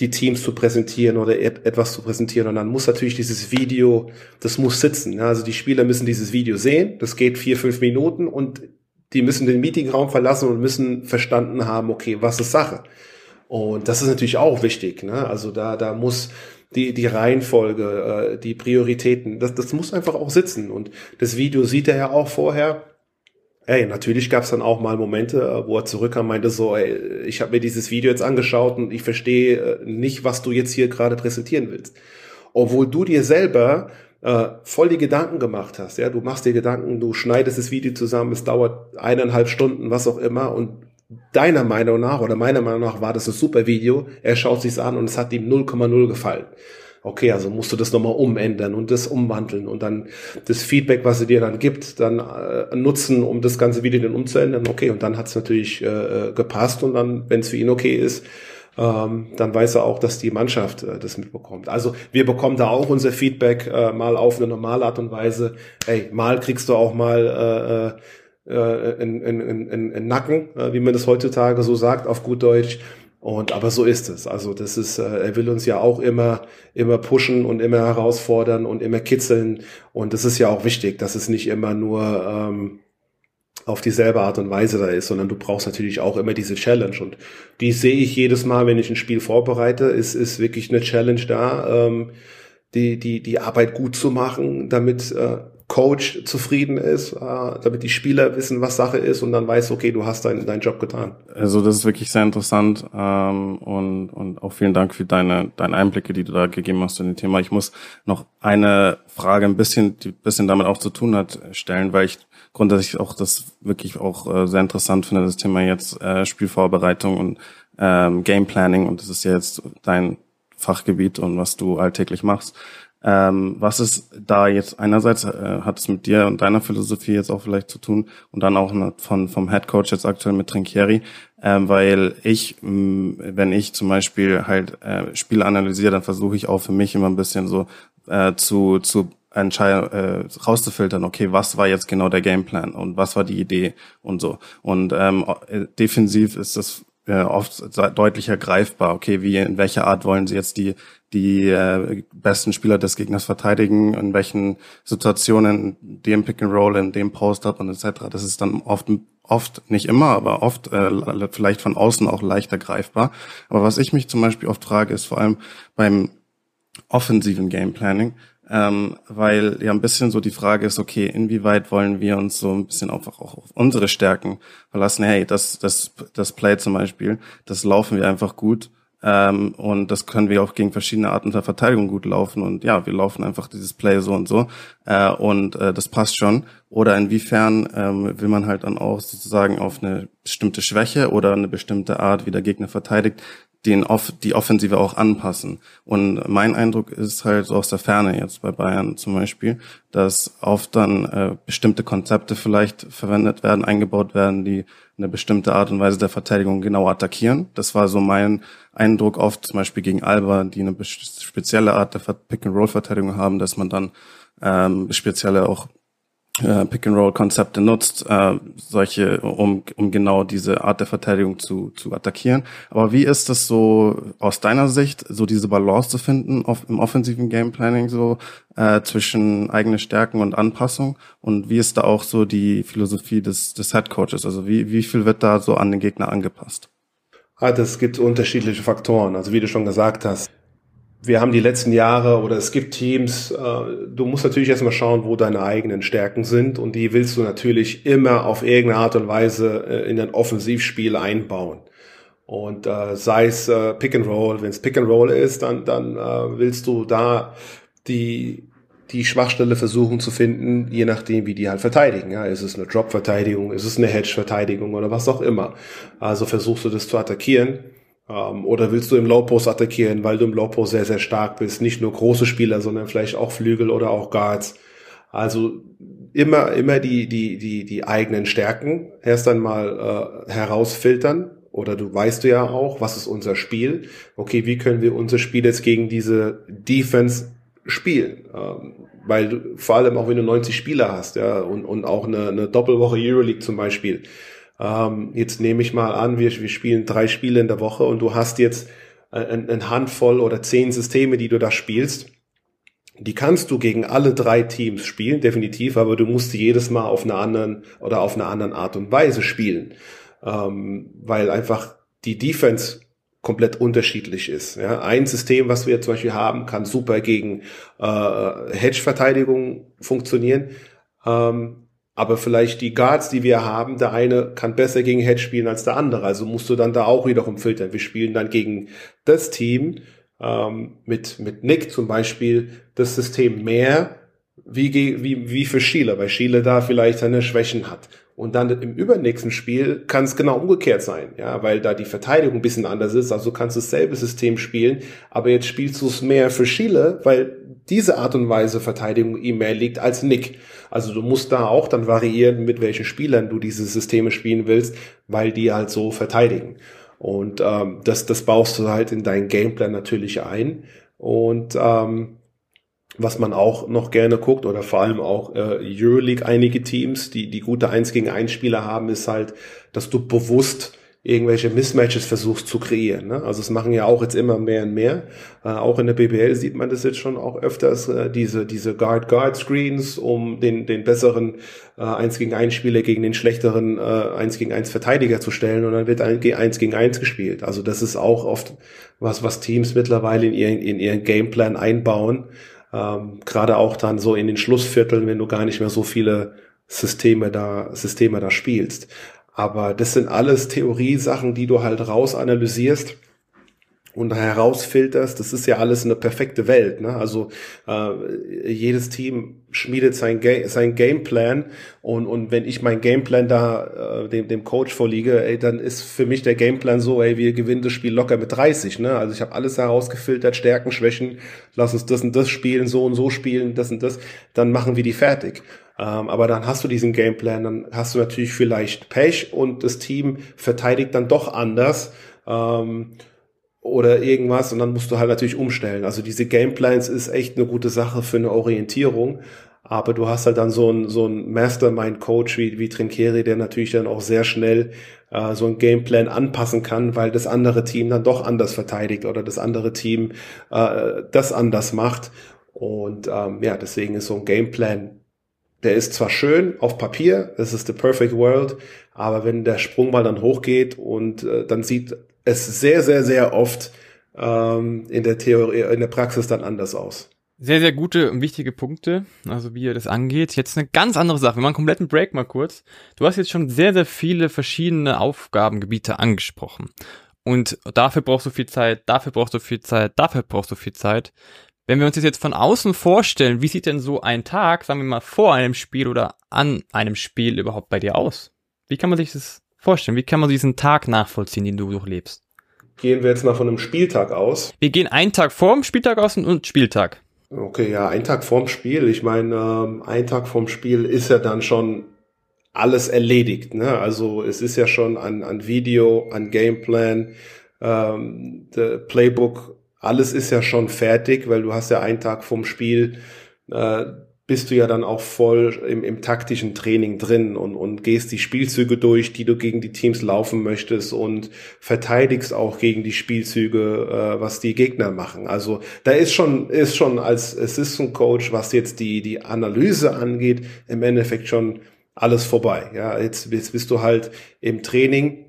die Teams zu präsentieren oder etwas zu präsentieren. Und dann muss natürlich dieses Video, das muss sitzen. Also die Spieler müssen dieses Video sehen. Das geht vier, fünf Minuten und die müssen den Meetingraum verlassen und müssen verstanden haben, okay, was ist Sache? Und das ist natürlich auch wichtig. Ne? Also da, da muss die, die Reihenfolge, äh, die Prioritäten, das, das muss einfach auch sitzen. Und das Video sieht er ja auch vorher. Ey, natürlich gab es dann auch mal Momente, äh, wo er zurückkam, meinte so, ey, ich habe mir dieses Video jetzt angeschaut und ich verstehe äh, nicht, was du jetzt hier gerade präsentieren willst. Obwohl du dir selber äh, voll die Gedanken gemacht hast. Ja, du machst dir Gedanken, du schneidest das Video zusammen, es dauert eineinhalb Stunden, was auch immer, und deiner Meinung nach oder meiner Meinung nach war das ein super Video. Er schaut sich's an und es hat ihm 0,0 gefallen. Okay, also musst du das nochmal umändern und das umwandeln und dann das Feedback, was er dir dann gibt, dann äh, nutzen, um das ganze Video dann umzuändern. Okay, und dann hat's natürlich äh, äh gepasst und dann, wenn es für ihn okay ist, ähm, dann weiß er auch, dass die Mannschaft äh, das mitbekommt. Also wir bekommen da auch unser Feedback äh, mal auf eine normale Art und Weise. Hey, mal kriegst du auch mal äh, äh äh, in, in, in, in Nacken, äh, wie man das heutzutage so sagt, auf gut Deutsch. Und aber so ist es. Also das ist, äh, er will uns ja auch immer, immer pushen und immer herausfordern und immer kitzeln. Und das ist ja auch wichtig, dass es nicht immer nur ähm, auf dieselbe Art und Weise da ist, sondern du brauchst natürlich auch immer diese Challenge. Und die sehe ich jedes Mal, wenn ich ein Spiel vorbereite, ist, ist wirklich eine Challenge da, ähm, die, die, die Arbeit gut zu machen, damit äh, Coach zufrieden ist, äh, damit die Spieler wissen, was Sache ist und dann weiß, okay, du hast deinen deinen Job getan. Also das ist wirklich sehr interessant ähm, und, und auch vielen Dank für deine, deine Einblicke, die du da gegeben hast in dem Thema. Ich muss noch eine Frage ein bisschen, die ein bisschen damit auch zu tun hat, stellen, weil ich grundsätzlich auch das wirklich auch äh, sehr interessant finde, das Thema jetzt äh, Spielvorbereitung und ähm, Game Planning und das ist ja jetzt dein Fachgebiet und was du alltäglich machst. Ähm, was ist da jetzt einerseits äh, hat es mit dir und deiner Philosophie jetzt auch vielleicht zu tun und dann auch von vom Head Coach jetzt aktuell mit Trinkieri, ähm, weil ich, mh, wenn ich zum Beispiel halt äh, Spiele analysiere, dann versuche ich auch für mich immer ein bisschen so äh, zu zu entscheiden, äh, rauszufiltern, okay, was war jetzt genau der Gameplan und was war die Idee und so. Und ähm, äh, defensiv ist das äh, oft deutlicher greifbar. Okay, wie in welcher Art wollen sie jetzt die die äh, besten Spieler des Gegners verteidigen, in welchen Situationen, dem Pick and Roll, in dem Post-Up und etc. Das ist dann oft oft nicht immer, aber oft äh, vielleicht von außen auch leichter greifbar. Aber was ich mich zum Beispiel oft frage, ist vor allem beim offensiven Game Planning, ähm, weil ja ein bisschen so die Frage ist, okay, inwieweit wollen wir uns so ein bisschen einfach auch auf unsere Stärken verlassen? Hey, das, das, das Play zum Beispiel, das laufen wir einfach gut ähm, und das können wir auch gegen verschiedene Arten der Verteidigung gut laufen. Und ja, wir laufen einfach dieses Play so und so. Äh, und äh, das passt schon. Oder inwiefern ähm, will man halt dann auch sozusagen auf eine bestimmte Schwäche oder eine bestimmte Art, wie der Gegner verteidigt, den off die Offensive auch anpassen. Und mein Eindruck ist halt so aus der Ferne jetzt bei Bayern zum Beispiel, dass oft dann äh, bestimmte Konzepte vielleicht verwendet werden, eingebaut werden, die eine bestimmte Art und Weise der Verteidigung genau attackieren. Das war so mein Eindruck oft, zum Beispiel gegen Alba, die eine spezielle Art der Pick-and-Roll-Verteidigung haben, dass man dann ähm, spezielle auch äh, Pick-and-Roll-Konzepte nutzt, äh, solche, um, um genau diese Art der Verteidigung zu, zu attackieren. Aber wie ist das so aus deiner Sicht, so diese Balance zu finden auf, im offensiven Gameplanning so äh, zwischen eigene Stärken und Anpassung? Und wie ist da auch so die Philosophie des, des Head Coaches? Also wie, wie viel wird da so an den Gegner angepasst? Ah, das gibt unterschiedliche Faktoren. Also wie du schon gesagt hast, wir haben die letzten Jahre oder es gibt Teams, äh, du musst natürlich erstmal schauen, wo deine eigenen Stärken sind und die willst du natürlich immer auf irgendeine Art und Weise äh, in ein Offensivspiel einbauen. Und äh, sei es äh, Pick and Roll, wenn es Pick and Roll ist, dann, dann äh, willst du da die die Schwachstelle versuchen zu finden, je nachdem, wie die halt verteidigen. Ja, ist es eine Drop-Verteidigung, ist es eine Hedge-Verteidigung oder was auch immer. Also versuchst du das zu attackieren Ähm, oder willst du im Low Post attackieren, weil du im Low Post sehr, sehr stark bist? Nicht nur große Spieler, sondern vielleicht auch Flügel oder auch Guards. Also immer, immer die, die, die, die eigenen Stärken erst einmal äh, herausfiltern. Oder du weißt du ja auch, was ist unser Spiel? Okay, wie können wir unser Spiel jetzt gegen diese Defense spielen? Ähm, weil du, vor allem auch wenn du 90 Spieler hast, ja, und, und auch eine, eine Doppelwoche Euroleague zum Beispiel. Ähm, jetzt nehme ich mal an, wir, wir spielen drei Spiele in der Woche und du hast jetzt ein, ein Handvoll oder zehn Systeme, die du da spielst. Die kannst du gegen alle drei Teams spielen, definitiv, aber du musst sie jedes Mal auf einer anderen oder auf einer anderen Art und Weise spielen, ähm, weil einfach die Defense komplett unterschiedlich ist. Ja, ein System, was wir zum Beispiel haben, kann super gegen äh, Hedge-Verteidigung funktionieren. Ähm, aber vielleicht die Guards, die wir haben, der eine kann besser gegen Hedge spielen als der andere. Also musst du dann da auch wiederum filtern. Wir spielen dann gegen das Team ähm, mit, mit Nick zum Beispiel das System mehr wie, wie, wie für Schiele, weil Schiele da vielleicht seine Schwächen hat. Und dann im übernächsten Spiel kann es genau umgekehrt sein, ja, weil da die Verteidigung ein bisschen anders ist. Also kannst du dasselbe System spielen, aber jetzt spielst du es mehr für Schiele, weil diese Art und Weise Verteidigung ihm mehr liegt als Nick. Also du musst da auch dann variieren, mit welchen Spielern du diese Systeme spielen willst, weil die halt so verteidigen. Und ähm, das, das baust du halt in deinen Gameplan natürlich ein. Und ähm, was man auch noch gerne guckt oder vor allem auch äh, Euroleague einige Teams, die die gute 1 gegen 1 Spieler haben, ist halt, dass du bewusst irgendwelche Mismatches versuchst zu kreieren. Ne? Also es machen ja auch jetzt immer mehr und mehr. Äh, auch in der BBL sieht man das jetzt schon auch öfters, äh, diese, diese Guard-Guard-Screens, um den, den besseren äh, 1 gegen 1 Spieler gegen den schlechteren äh, 1 gegen 1 Verteidiger zu stellen und dann wird ein 1 gegen 1 gespielt. Also das ist auch oft was, was Teams mittlerweile in ihren, in ihren Gameplan einbauen. Ähm, Gerade auch dann so in den Schlussvierteln, wenn du gar nicht mehr so viele Systeme da, Systeme da spielst. Aber das sind alles Theoriesachen, die du halt rausanalysierst und herausfilterst. Das ist ja alles eine perfekte Welt. Ne? Also äh, jedes Team schmiedet sein, Ga sein Gameplan und, und wenn ich mein Gameplan da äh, dem, dem Coach vorliege, ey, dann ist für mich der Gameplan so, ey, wir gewinnen das Spiel locker mit 30. Ne? Also ich habe alles herausgefiltert, Stärken, Schwächen, lass uns das und das spielen, so und so spielen, das und das, dann machen wir die fertig. Ähm, aber dann hast du diesen Gameplan, dann hast du natürlich vielleicht Pech und das Team verteidigt dann doch anders. Ähm, oder irgendwas und dann musst du halt natürlich umstellen. Also diese Gameplans ist echt eine gute Sache für eine Orientierung, aber du hast halt dann so ein so ein Mastermind-Coach wie, wie Trinkeri, der natürlich dann auch sehr schnell äh, so ein Gameplan anpassen kann, weil das andere Team dann doch anders verteidigt oder das andere Team äh, das anders macht. Und ähm, ja, deswegen ist so ein Gameplan der ist zwar schön auf Papier, das ist the perfect world, aber wenn der Sprung mal dann hochgeht und äh, dann sieht es sehr, sehr, sehr oft ähm, in der Theorie, in der Praxis dann anders aus. Sehr, sehr gute und wichtige Punkte, also wie ihr das angeht. Jetzt eine ganz andere Sache. Wir machen einen kompletten Break mal kurz. Du hast jetzt schon sehr, sehr viele verschiedene Aufgabengebiete angesprochen. Und dafür brauchst du viel Zeit, dafür brauchst du viel Zeit, dafür brauchst du viel Zeit. Wenn wir uns das jetzt von außen vorstellen, wie sieht denn so ein Tag, sagen wir mal, vor einem Spiel oder an einem Spiel überhaupt bei dir aus? Wie kann man sich das vorstellen? Wie kann man diesen Tag nachvollziehen, den du durchlebst? Gehen wir jetzt mal von einem Spieltag aus? Wir gehen einen Tag vorm Spieltag aus und Spieltag. Okay, ja, ein Tag vorm Spiel. Ich meine, ähm, ein Tag vorm Spiel ist ja dann schon alles erledigt. Ne? Also es ist ja schon an, an Video, an Gameplan, ähm, Playbook alles ist ja schon fertig, weil du hast ja einen Tag vom Spiel, äh, bist du ja dann auch voll im, im taktischen Training drin und, und gehst die Spielzüge durch, die du gegen die Teams laufen möchtest und verteidigst auch gegen die Spielzüge, äh, was die Gegner machen. Also da ist schon, ist schon als Assistant Coach, was jetzt die, die Analyse angeht, im Endeffekt schon alles vorbei. Ja, jetzt, jetzt bist du halt im Training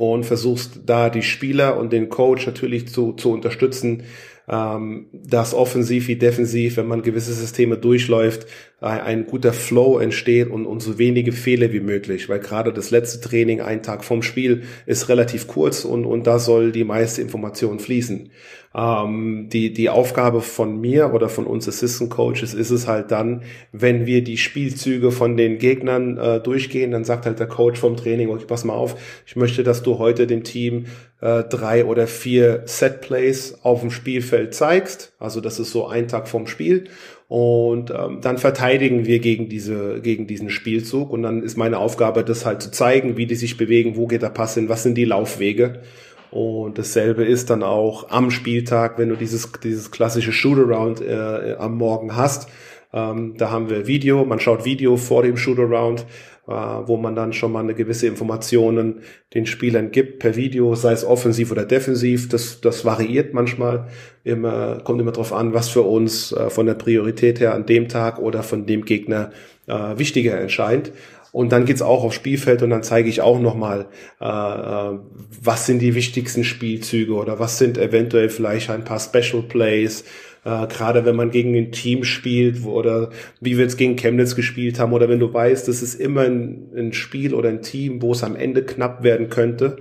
und versuchst da die Spieler und den Coach natürlich zu, zu unterstützen, ähm, dass offensiv wie defensiv, wenn man gewisse Systeme durchläuft, ein, ein guter Flow entsteht und, und so wenige Fehler wie möglich, weil gerade das letzte Training, ein Tag vom Spiel, ist relativ kurz und, und da soll die meiste Information fließen. Ähm, die, die Aufgabe von mir oder von uns Assistant Coaches ist es halt dann, wenn wir die Spielzüge von den Gegnern äh, durchgehen, dann sagt halt der Coach vom Training, okay, pass mal auf, ich möchte, dass du heute dem Team äh, drei oder vier Set Plays auf dem Spielfeld zeigst. Also das ist so ein Tag vom Spiel. Und ähm, dann verteidigen wir gegen diese, gegen diesen Spielzug. Und dann ist meine Aufgabe, das halt zu zeigen, wie die sich bewegen, wo geht der Pass hin, was sind die Laufwege. Und dasselbe ist dann auch am Spieltag, wenn du dieses, dieses klassische Shootaround äh, am Morgen hast. Ähm, da haben wir Video, man schaut Video vor dem Shootaround äh, wo man dann schon mal eine gewisse Informationen den Spielern gibt per Video, sei es offensiv oder defensiv. Das, das variiert manchmal. Immer, kommt immer darauf an, was für uns äh, von der Priorität her an dem Tag oder von dem Gegner äh, wichtiger erscheint. Und dann geht's auch aufs Spielfeld und dann zeige ich auch nochmal, äh, äh, was sind die wichtigsten Spielzüge oder was sind eventuell vielleicht ein paar Special Plays, äh, gerade wenn man gegen ein Team spielt oder wie wir jetzt gegen Chemnitz gespielt haben oder wenn du weißt, das ist immer ein, ein Spiel oder ein Team, wo es am Ende knapp werden könnte,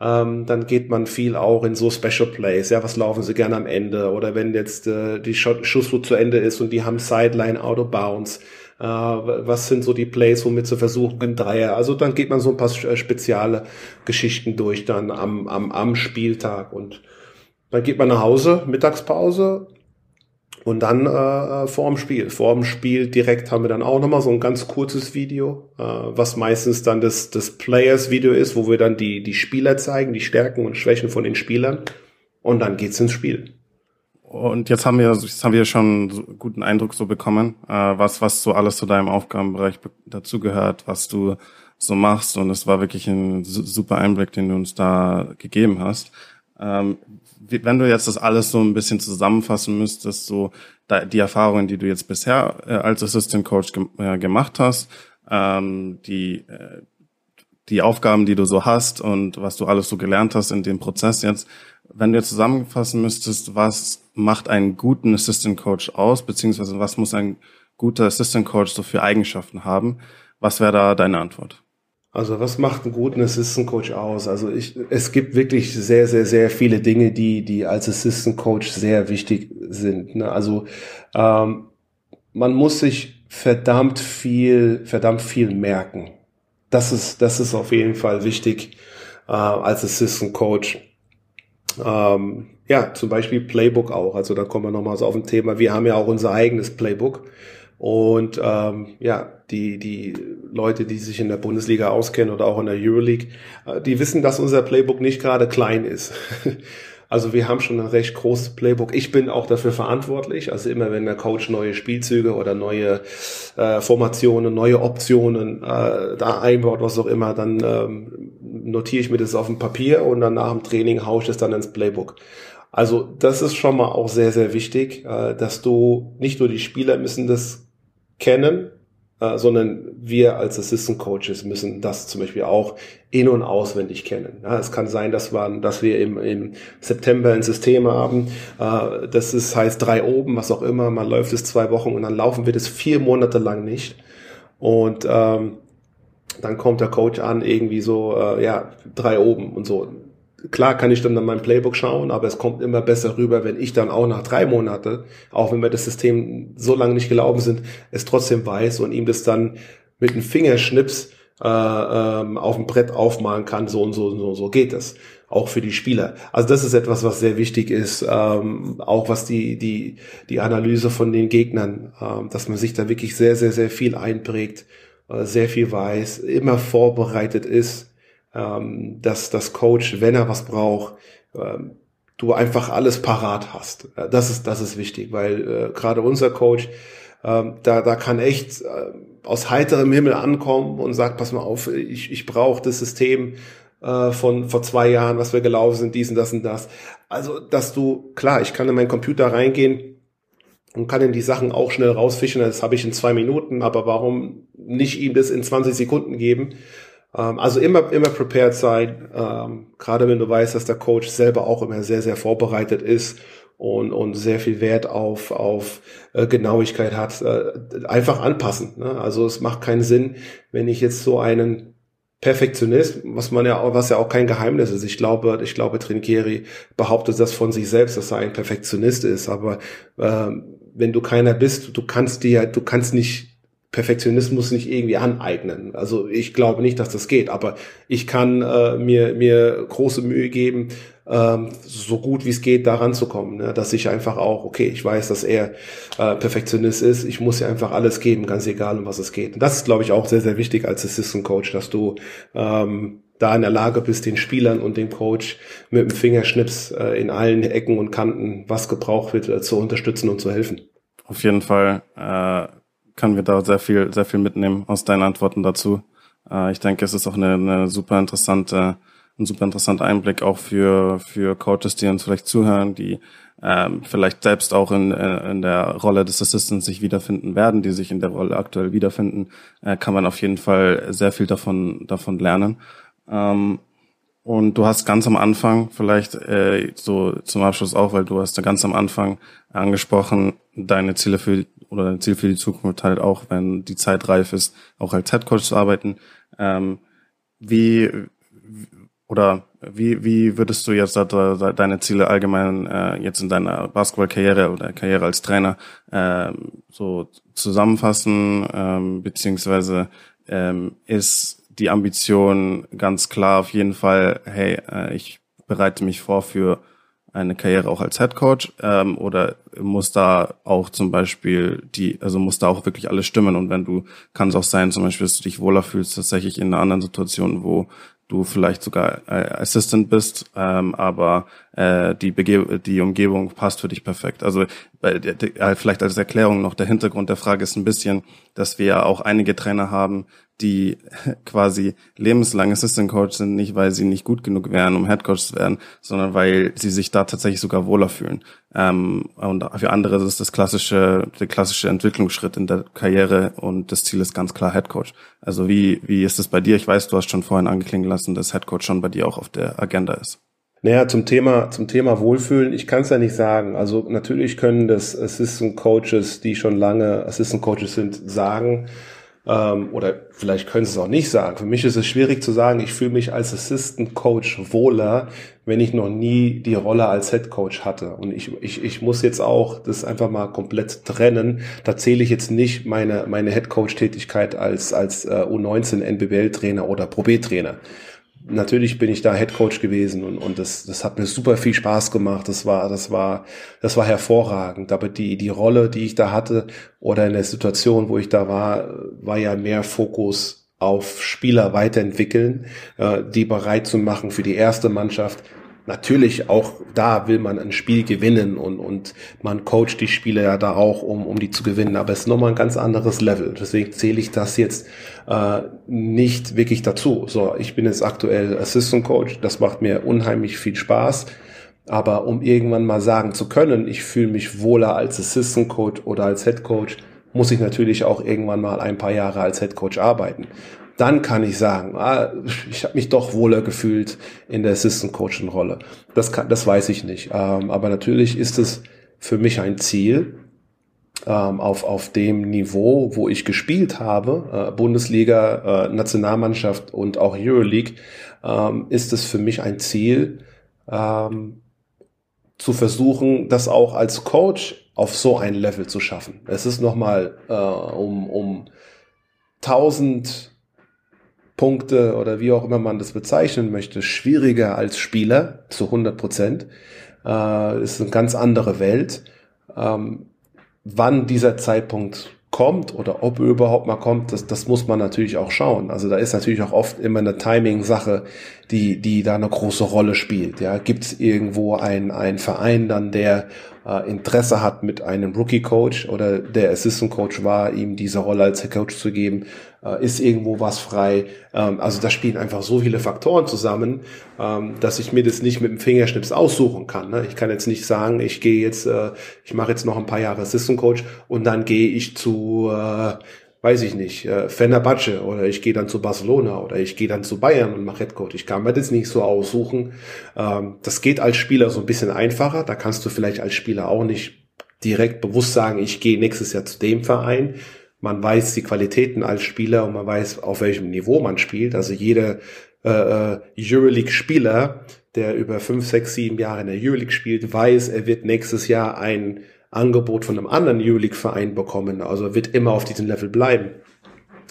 ähm, dann geht man viel auch in so Special Plays. Ja, was laufen sie gerne am Ende? Oder wenn jetzt äh, die Schussflut zu Ende ist und die haben Sideline out of bounds. Äh, was sind so die Plays, womit sie versuchen, ein Dreier? Also dann geht man so ein paar äh, spezielle Geschichten durch dann am, am, am Spieltag und dann geht man nach Hause, Mittagspause, und dann äh, vor dem Spiel. Vor dem Spiel direkt haben wir dann auch nochmal so ein ganz kurzes Video, äh, was meistens dann das, das Players-Video ist, wo wir dann die, die Spieler zeigen, die Stärken und Schwächen von den Spielern. Und dann geht's ins Spiel. Und jetzt haben wir, jetzt haben wir schon so guten Eindruck so bekommen, äh, was, was so alles zu deinem Aufgabenbereich dazugehört, was du so machst. Und es war wirklich ein super Einblick, den du uns da gegeben hast. Ähm, wenn du jetzt das alles so ein bisschen zusammenfassen müsstest, so die Erfahrungen, die du jetzt bisher äh, als Assistant Coach äh, gemacht hast, ähm, die, äh, die Aufgaben, die du so hast und was du alles so gelernt hast in dem Prozess jetzt, wenn du zusammenfassen müsstest, was macht einen guten Assistant Coach aus, beziehungsweise was muss ein guter Assistant Coach so für Eigenschaften haben, was wäre da deine Antwort? Also was macht einen guten Assistant Coach aus? Also ich, es gibt wirklich sehr, sehr, sehr viele Dinge, die, die als Assistant Coach sehr wichtig sind. Ne? Also ähm, man muss sich verdammt viel, verdammt viel merken. Das ist, das ist auf jeden Fall wichtig äh, als Assistant Coach. Ähm, ja, zum Beispiel Playbook auch. Also da kommen wir nochmal so auf ein Thema. Wir haben ja auch unser eigenes Playbook. Und ähm, ja, die, die Leute, die sich in der Bundesliga auskennen oder auch in der Euroleague, äh, die wissen, dass unser Playbook nicht gerade klein ist. Also wir haben schon ein recht großes Playbook. Ich bin auch dafür verantwortlich. Also immer wenn der Coach neue Spielzüge oder neue äh, Formationen, neue Optionen äh, da einbaut, was auch immer, dann ähm, notiere ich mir das auf dem Papier und dann nach dem Training haue ich das dann ins Playbook. Also das ist schon mal auch sehr, sehr wichtig, äh, dass du nicht nur die Spieler müssen das kennen, äh, sondern wir als Assistant Coaches müssen das zum Beispiel auch in- und auswendig kennen. Ja, es kann sein, dass, wir, dass wir im, im September ein System haben, äh, das ist, heißt drei oben, was auch immer, man läuft es zwei Wochen und dann laufen wir das vier Monate lang nicht. Und ähm, dann kommt der Coach an, irgendwie so, äh, ja, drei oben und so klar kann ich dann an mein Playbook schauen, aber es kommt immer besser rüber, wenn ich dann auch nach drei Monate, auch wenn wir das System so lange nicht gelaufen sind, es trotzdem weiß und ihm das dann mit einem Fingerschnips äh, ähm, auf dem Brett aufmalen kann, so und so und so, so geht es. Auch für die Spieler. Also das ist etwas, was sehr wichtig ist, ähm, auch was die, die, die Analyse von den Gegnern, ähm, dass man sich da wirklich sehr, sehr, sehr viel einprägt, äh, sehr viel weiß, immer vorbereitet ist ähm, dass das Coach, wenn er was braucht, ähm, du einfach alles parat hast. Das ist, das ist wichtig, weil äh, gerade unser Coach, ähm, da, da kann echt äh, aus heiterem Himmel ankommen und sagt, pass mal auf, ich, ich brauche das System äh, von vor zwei Jahren, was wir gelaufen sind, dies und das und das. Also, dass du, klar, ich kann in meinen Computer reingehen und kann in die Sachen auch schnell rausfischen, das habe ich in zwei Minuten, aber warum nicht ihm das in 20 Sekunden geben? Ähm, also immer, immer prepared sein, ähm, gerade wenn du weißt, dass der Coach selber auch immer sehr, sehr vorbereitet ist und, und sehr viel Wert auf, auf äh, Genauigkeit hat, äh, einfach anpassen. Ne? Also es macht keinen Sinn, wenn ich jetzt so einen Perfektionist, was man ja, was ja auch kein Geheimnis ist. Ich glaube, ich glaube, Trinkieri behauptet das von sich selbst, dass er ein Perfektionist ist. Aber äh, wenn du keiner bist, du kannst dir, du kannst nicht Perfektionismus nicht irgendwie aneignen. Also ich glaube nicht, dass das geht, aber ich kann äh, mir, mir große Mühe geben, ähm, so gut wie es geht, da ranzukommen. Ne? Dass ich einfach auch, okay, ich weiß, dass er äh, Perfektionist ist, ich muss ja einfach alles geben, ganz egal, um was es geht. Und das ist, glaube ich, auch sehr, sehr wichtig als Assistant Coach, dass du ähm, da in der Lage bist, den Spielern und dem Coach mit dem Fingerschnips äh, in allen Ecken und Kanten, was gebraucht wird, äh, zu unterstützen und zu helfen. Auf jeden Fall äh, können wir da sehr viel, sehr viel mitnehmen aus deinen Antworten dazu. Äh, ich denke, es ist auch eine, eine super interessante, ein super interessanter Einblick auch für, für Coaches, die uns vielleicht zuhören, die ähm, vielleicht selbst auch in, äh, in der Rolle des Assistants sich wiederfinden werden, die sich in der Rolle aktuell wiederfinden, äh, kann man auf jeden Fall sehr viel davon, davon lernen. Ähm, und du hast ganz am Anfang, vielleicht äh, so zum Abschluss auch, weil du hast da ganz am Anfang angesprochen, deine Ziele für oder dein Ziel für die Zukunft halt auch, wenn die Zeit reif ist, auch als Headcoach zu arbeiten. Ähm, wie oder wie, wie würdest du jetzt deine Ziele allgemein äh, jetzt in deiner Basketballkarriere oder Karriere als Trainer äh, so zusammenfassen, ähm, beziehungsweise ähm, ist die Ambition ganz klar auf jeden Fall, hey, äh, ich bereite mich vor für eine Karriere auch als Head Coach ähm, oder muss da auch zum Beispiel die, also muss da auch wirklich alles stimmen und wenn du, kann es auch sein, zum Beispiel, dass du dich wohler fühlst, tatsächlich in einer anderen Situation, wo du vielleicht sogar äh, Assistant bist, ähm, aber äh, die, Bege die Umgebung passt für dich perfekt. Also bei, äh, vielleicht als Erklärung noch, der Hintergrund der Frage ist ein bisschen, dass wir ja auch einige Trainer haben, die quasi lebenslang Assistant Coach sind, nicht weil sie nicht gut genug wären, um Head Coach zu werden, sondern weil sie sich da tatsächlich sogar wohler fühlen. Ähm, und für andere ist das klassische, der klassische Entwicklungsschritt in der Karriere und das Ziel ist ganz klar Head Coach. Also wie, wie ist es bei dir? Ich weiß, du hast schon vorhin angeklingen lassen, dass Head Coach schon bei dir auch auf der Agenda ist. Naja, zum Thema, zum Thema Wohlfühlen, ich kann es ja nicht sagen. Also natürlich können das Assistant Coaches, die schon lange Assistant Coaches sind, sagen, ähm, oder vielleicht können sie es auch nicht sagen. Für mich ist es schwierig zu sagen, ich fühle mich als Assistant Coach wohler, wenn ich noch nie die Rolle als Head Coach hatte. Und ich, ich, ich muss jetzt auch das einfach mal komplett trennen. Da zähle ich jetzt nicht meine, meine Head Coach Tätigkeit als, als äh, U19 NBBL Trainer oder Pro B Trainer natürlich bin ich da Head Coach gewesen und, und das, das hat mir super viel Spaß gemacht. Das war, das war, das war hervorragend. Aber die, die Rolle, die ich da hatte oder in der Situation, wo ich da war, war ja mehr Fokus auf Spieler weiterentwickeln, äh, die bereit zu machen für die erste Mannschaft, natürlich auch da will man ein Spiel gewinnen und, und man coacht die Spieler ja da auch, um, um die zu gewinnen. Aber es ist nochmal ein ganz anderes Level. Deswegen zähle ich das jetzt äh, nicht wirklich dazu. So, ich bin jetzt aktuell Assistant Coach. Das macht mir unheimlich viel Spaß. Aber um irgendwann mal sagen zu können, ich fühle mich wohler als Assistant Coach oder als Head Coach, muss ich natürlich auch irgendwann mal ein paar Jahre als Head Coach arbeiten dann kann ich sagen, ah, ich habe mich doch wohler gefühlt in der Assistant Coaching Rolle. Das kann, das weiß ich nicht. Ähm, aber natürlich ist es für mich ein Ziel, ähm, auf, auf dem Niveau, wo ich gespielt habe, äh, Bundesliga, äh, Nationalmannschaft und auch Euroleague, ähm, ist es für mich ein Ziel, ähm, zu versuchen, das auch als Coach auf so ein Level zu schaffen. Es ist nochmal äh, um, um 1000 Punkte oder wie auch immer man das bezeichnen möchte, schwieriger als Spieler zu 100 Prozent. Äh, ist eine ganz andere Welt. Ähm, wann dieser Zeitpunkt kommt oder ob er überhaupt mal kommt, das, das muss man natürlich auch schauen. Also da ist natürlich auch oft immer eine Timing-Sache, die, die da eine große Rolle spielt. Ja, gibt es irgendwo ein, ein Verein dann, der äh, Interesse hat mit einem Rookie-Coach oder der Assistant-Coach war, ihm diese Rolle als Head-Coach zu geben, äh, ist irgendwo was frei. Ähm, also da spielen einfach so viele Faktoren zusammen, ähm, dass ich mir das nicht mit dem Fingerschnips aussuchen kann. Ne? Ich kann jetzt nicht sagen, ich gehe jetzt, äh, ich mache jetzt noch ein paar Jahre Assistant-Coach und dann gehe ich zu äh, weiß ich nicht, äh, Fenerbahce oder ich gehe dann zu Barcelona oder ich gehe dann zu Bayern und mache Headcoach. Ich kann mir das nicht so aussuchen. Ähm, das geht als Spieler so ein bisschen einfacher. Da kannst du vielleicht als Spieler auch nicht direkt bewusst sagen, ich gehe nächstes Jahr zu dem Verein. Man weiß die Qualitäten als Spieler und man weiß, auf welchem Niveau man spielt. Also jeder äh, äh Euroleague-Spieler, der über fünf, sechs, sieben Jahre in der Euroleague spielt, weiß, er wird nächstes Jahr ein Angebot von einem anderen EU-League-Verein bekommen. Also wird immer auf diesem Level bleiben.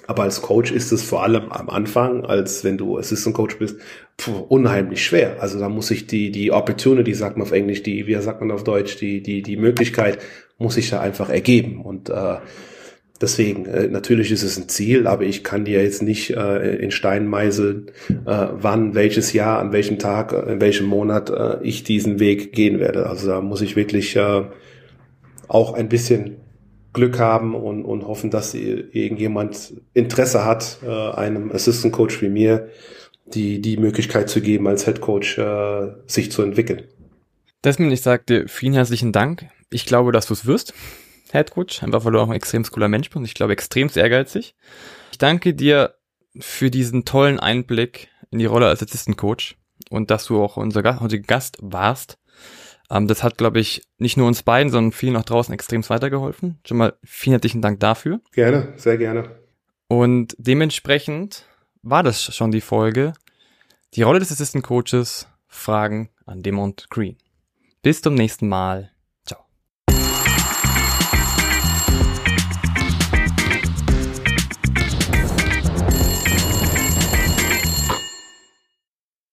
Aber als Coach ist es vor allem am Anfang, als wenn du Assistant Coach bist, pfuh, unheimlich schwer. Also da muss ich die, die Opportunity, sagt man auf Englisch, die, wie sagt man auf Deutsch, die, die, die Möglichkeit muss ich da einfach ergeben. Und äh, deswegen, äh, natürlich ist es ein Ziel, aber ich kann dir jetzt nicht äh, in Stein meißeln, äh, wann, welches Jahr, an welchem Tag, äh, in welchem Monat äh, ich diesen Weg gehen werde. Also da muss ich wirklich äh, auch ein bisschen Glück haben und, und hoffen, dass irgendjemand Interesse hat, äh, einem Assistant Coach wie mir die, die Möglichkeit zu geben, als Head Coach äh, sich zu entwickeln. Desmond, ich sage dir vielen herzlichen Dank. Ich glaube, dass du es wirst, Head Coach, einfach weil du auch ein extrem cooler Mensch bist und ich glaube extrem ehrgeizig. Ich danke dir für diesen tollen Einblick in die Rolle als Assistant Coach und dass du auch unser Gast, unser Gast warst. Ähm, das hat, glaube ich, nicht nur uns beiden, sondern vielen auch draußen extrem weitergeholfen. Schon mal vielen herzlichen Dank dafür. Gerne, sehr gerne. Und dementsprechend war das schon die Folge. Die Rolle des Assistant Coaches, Fragen an Demont Green. Bis zum nächsten Mal.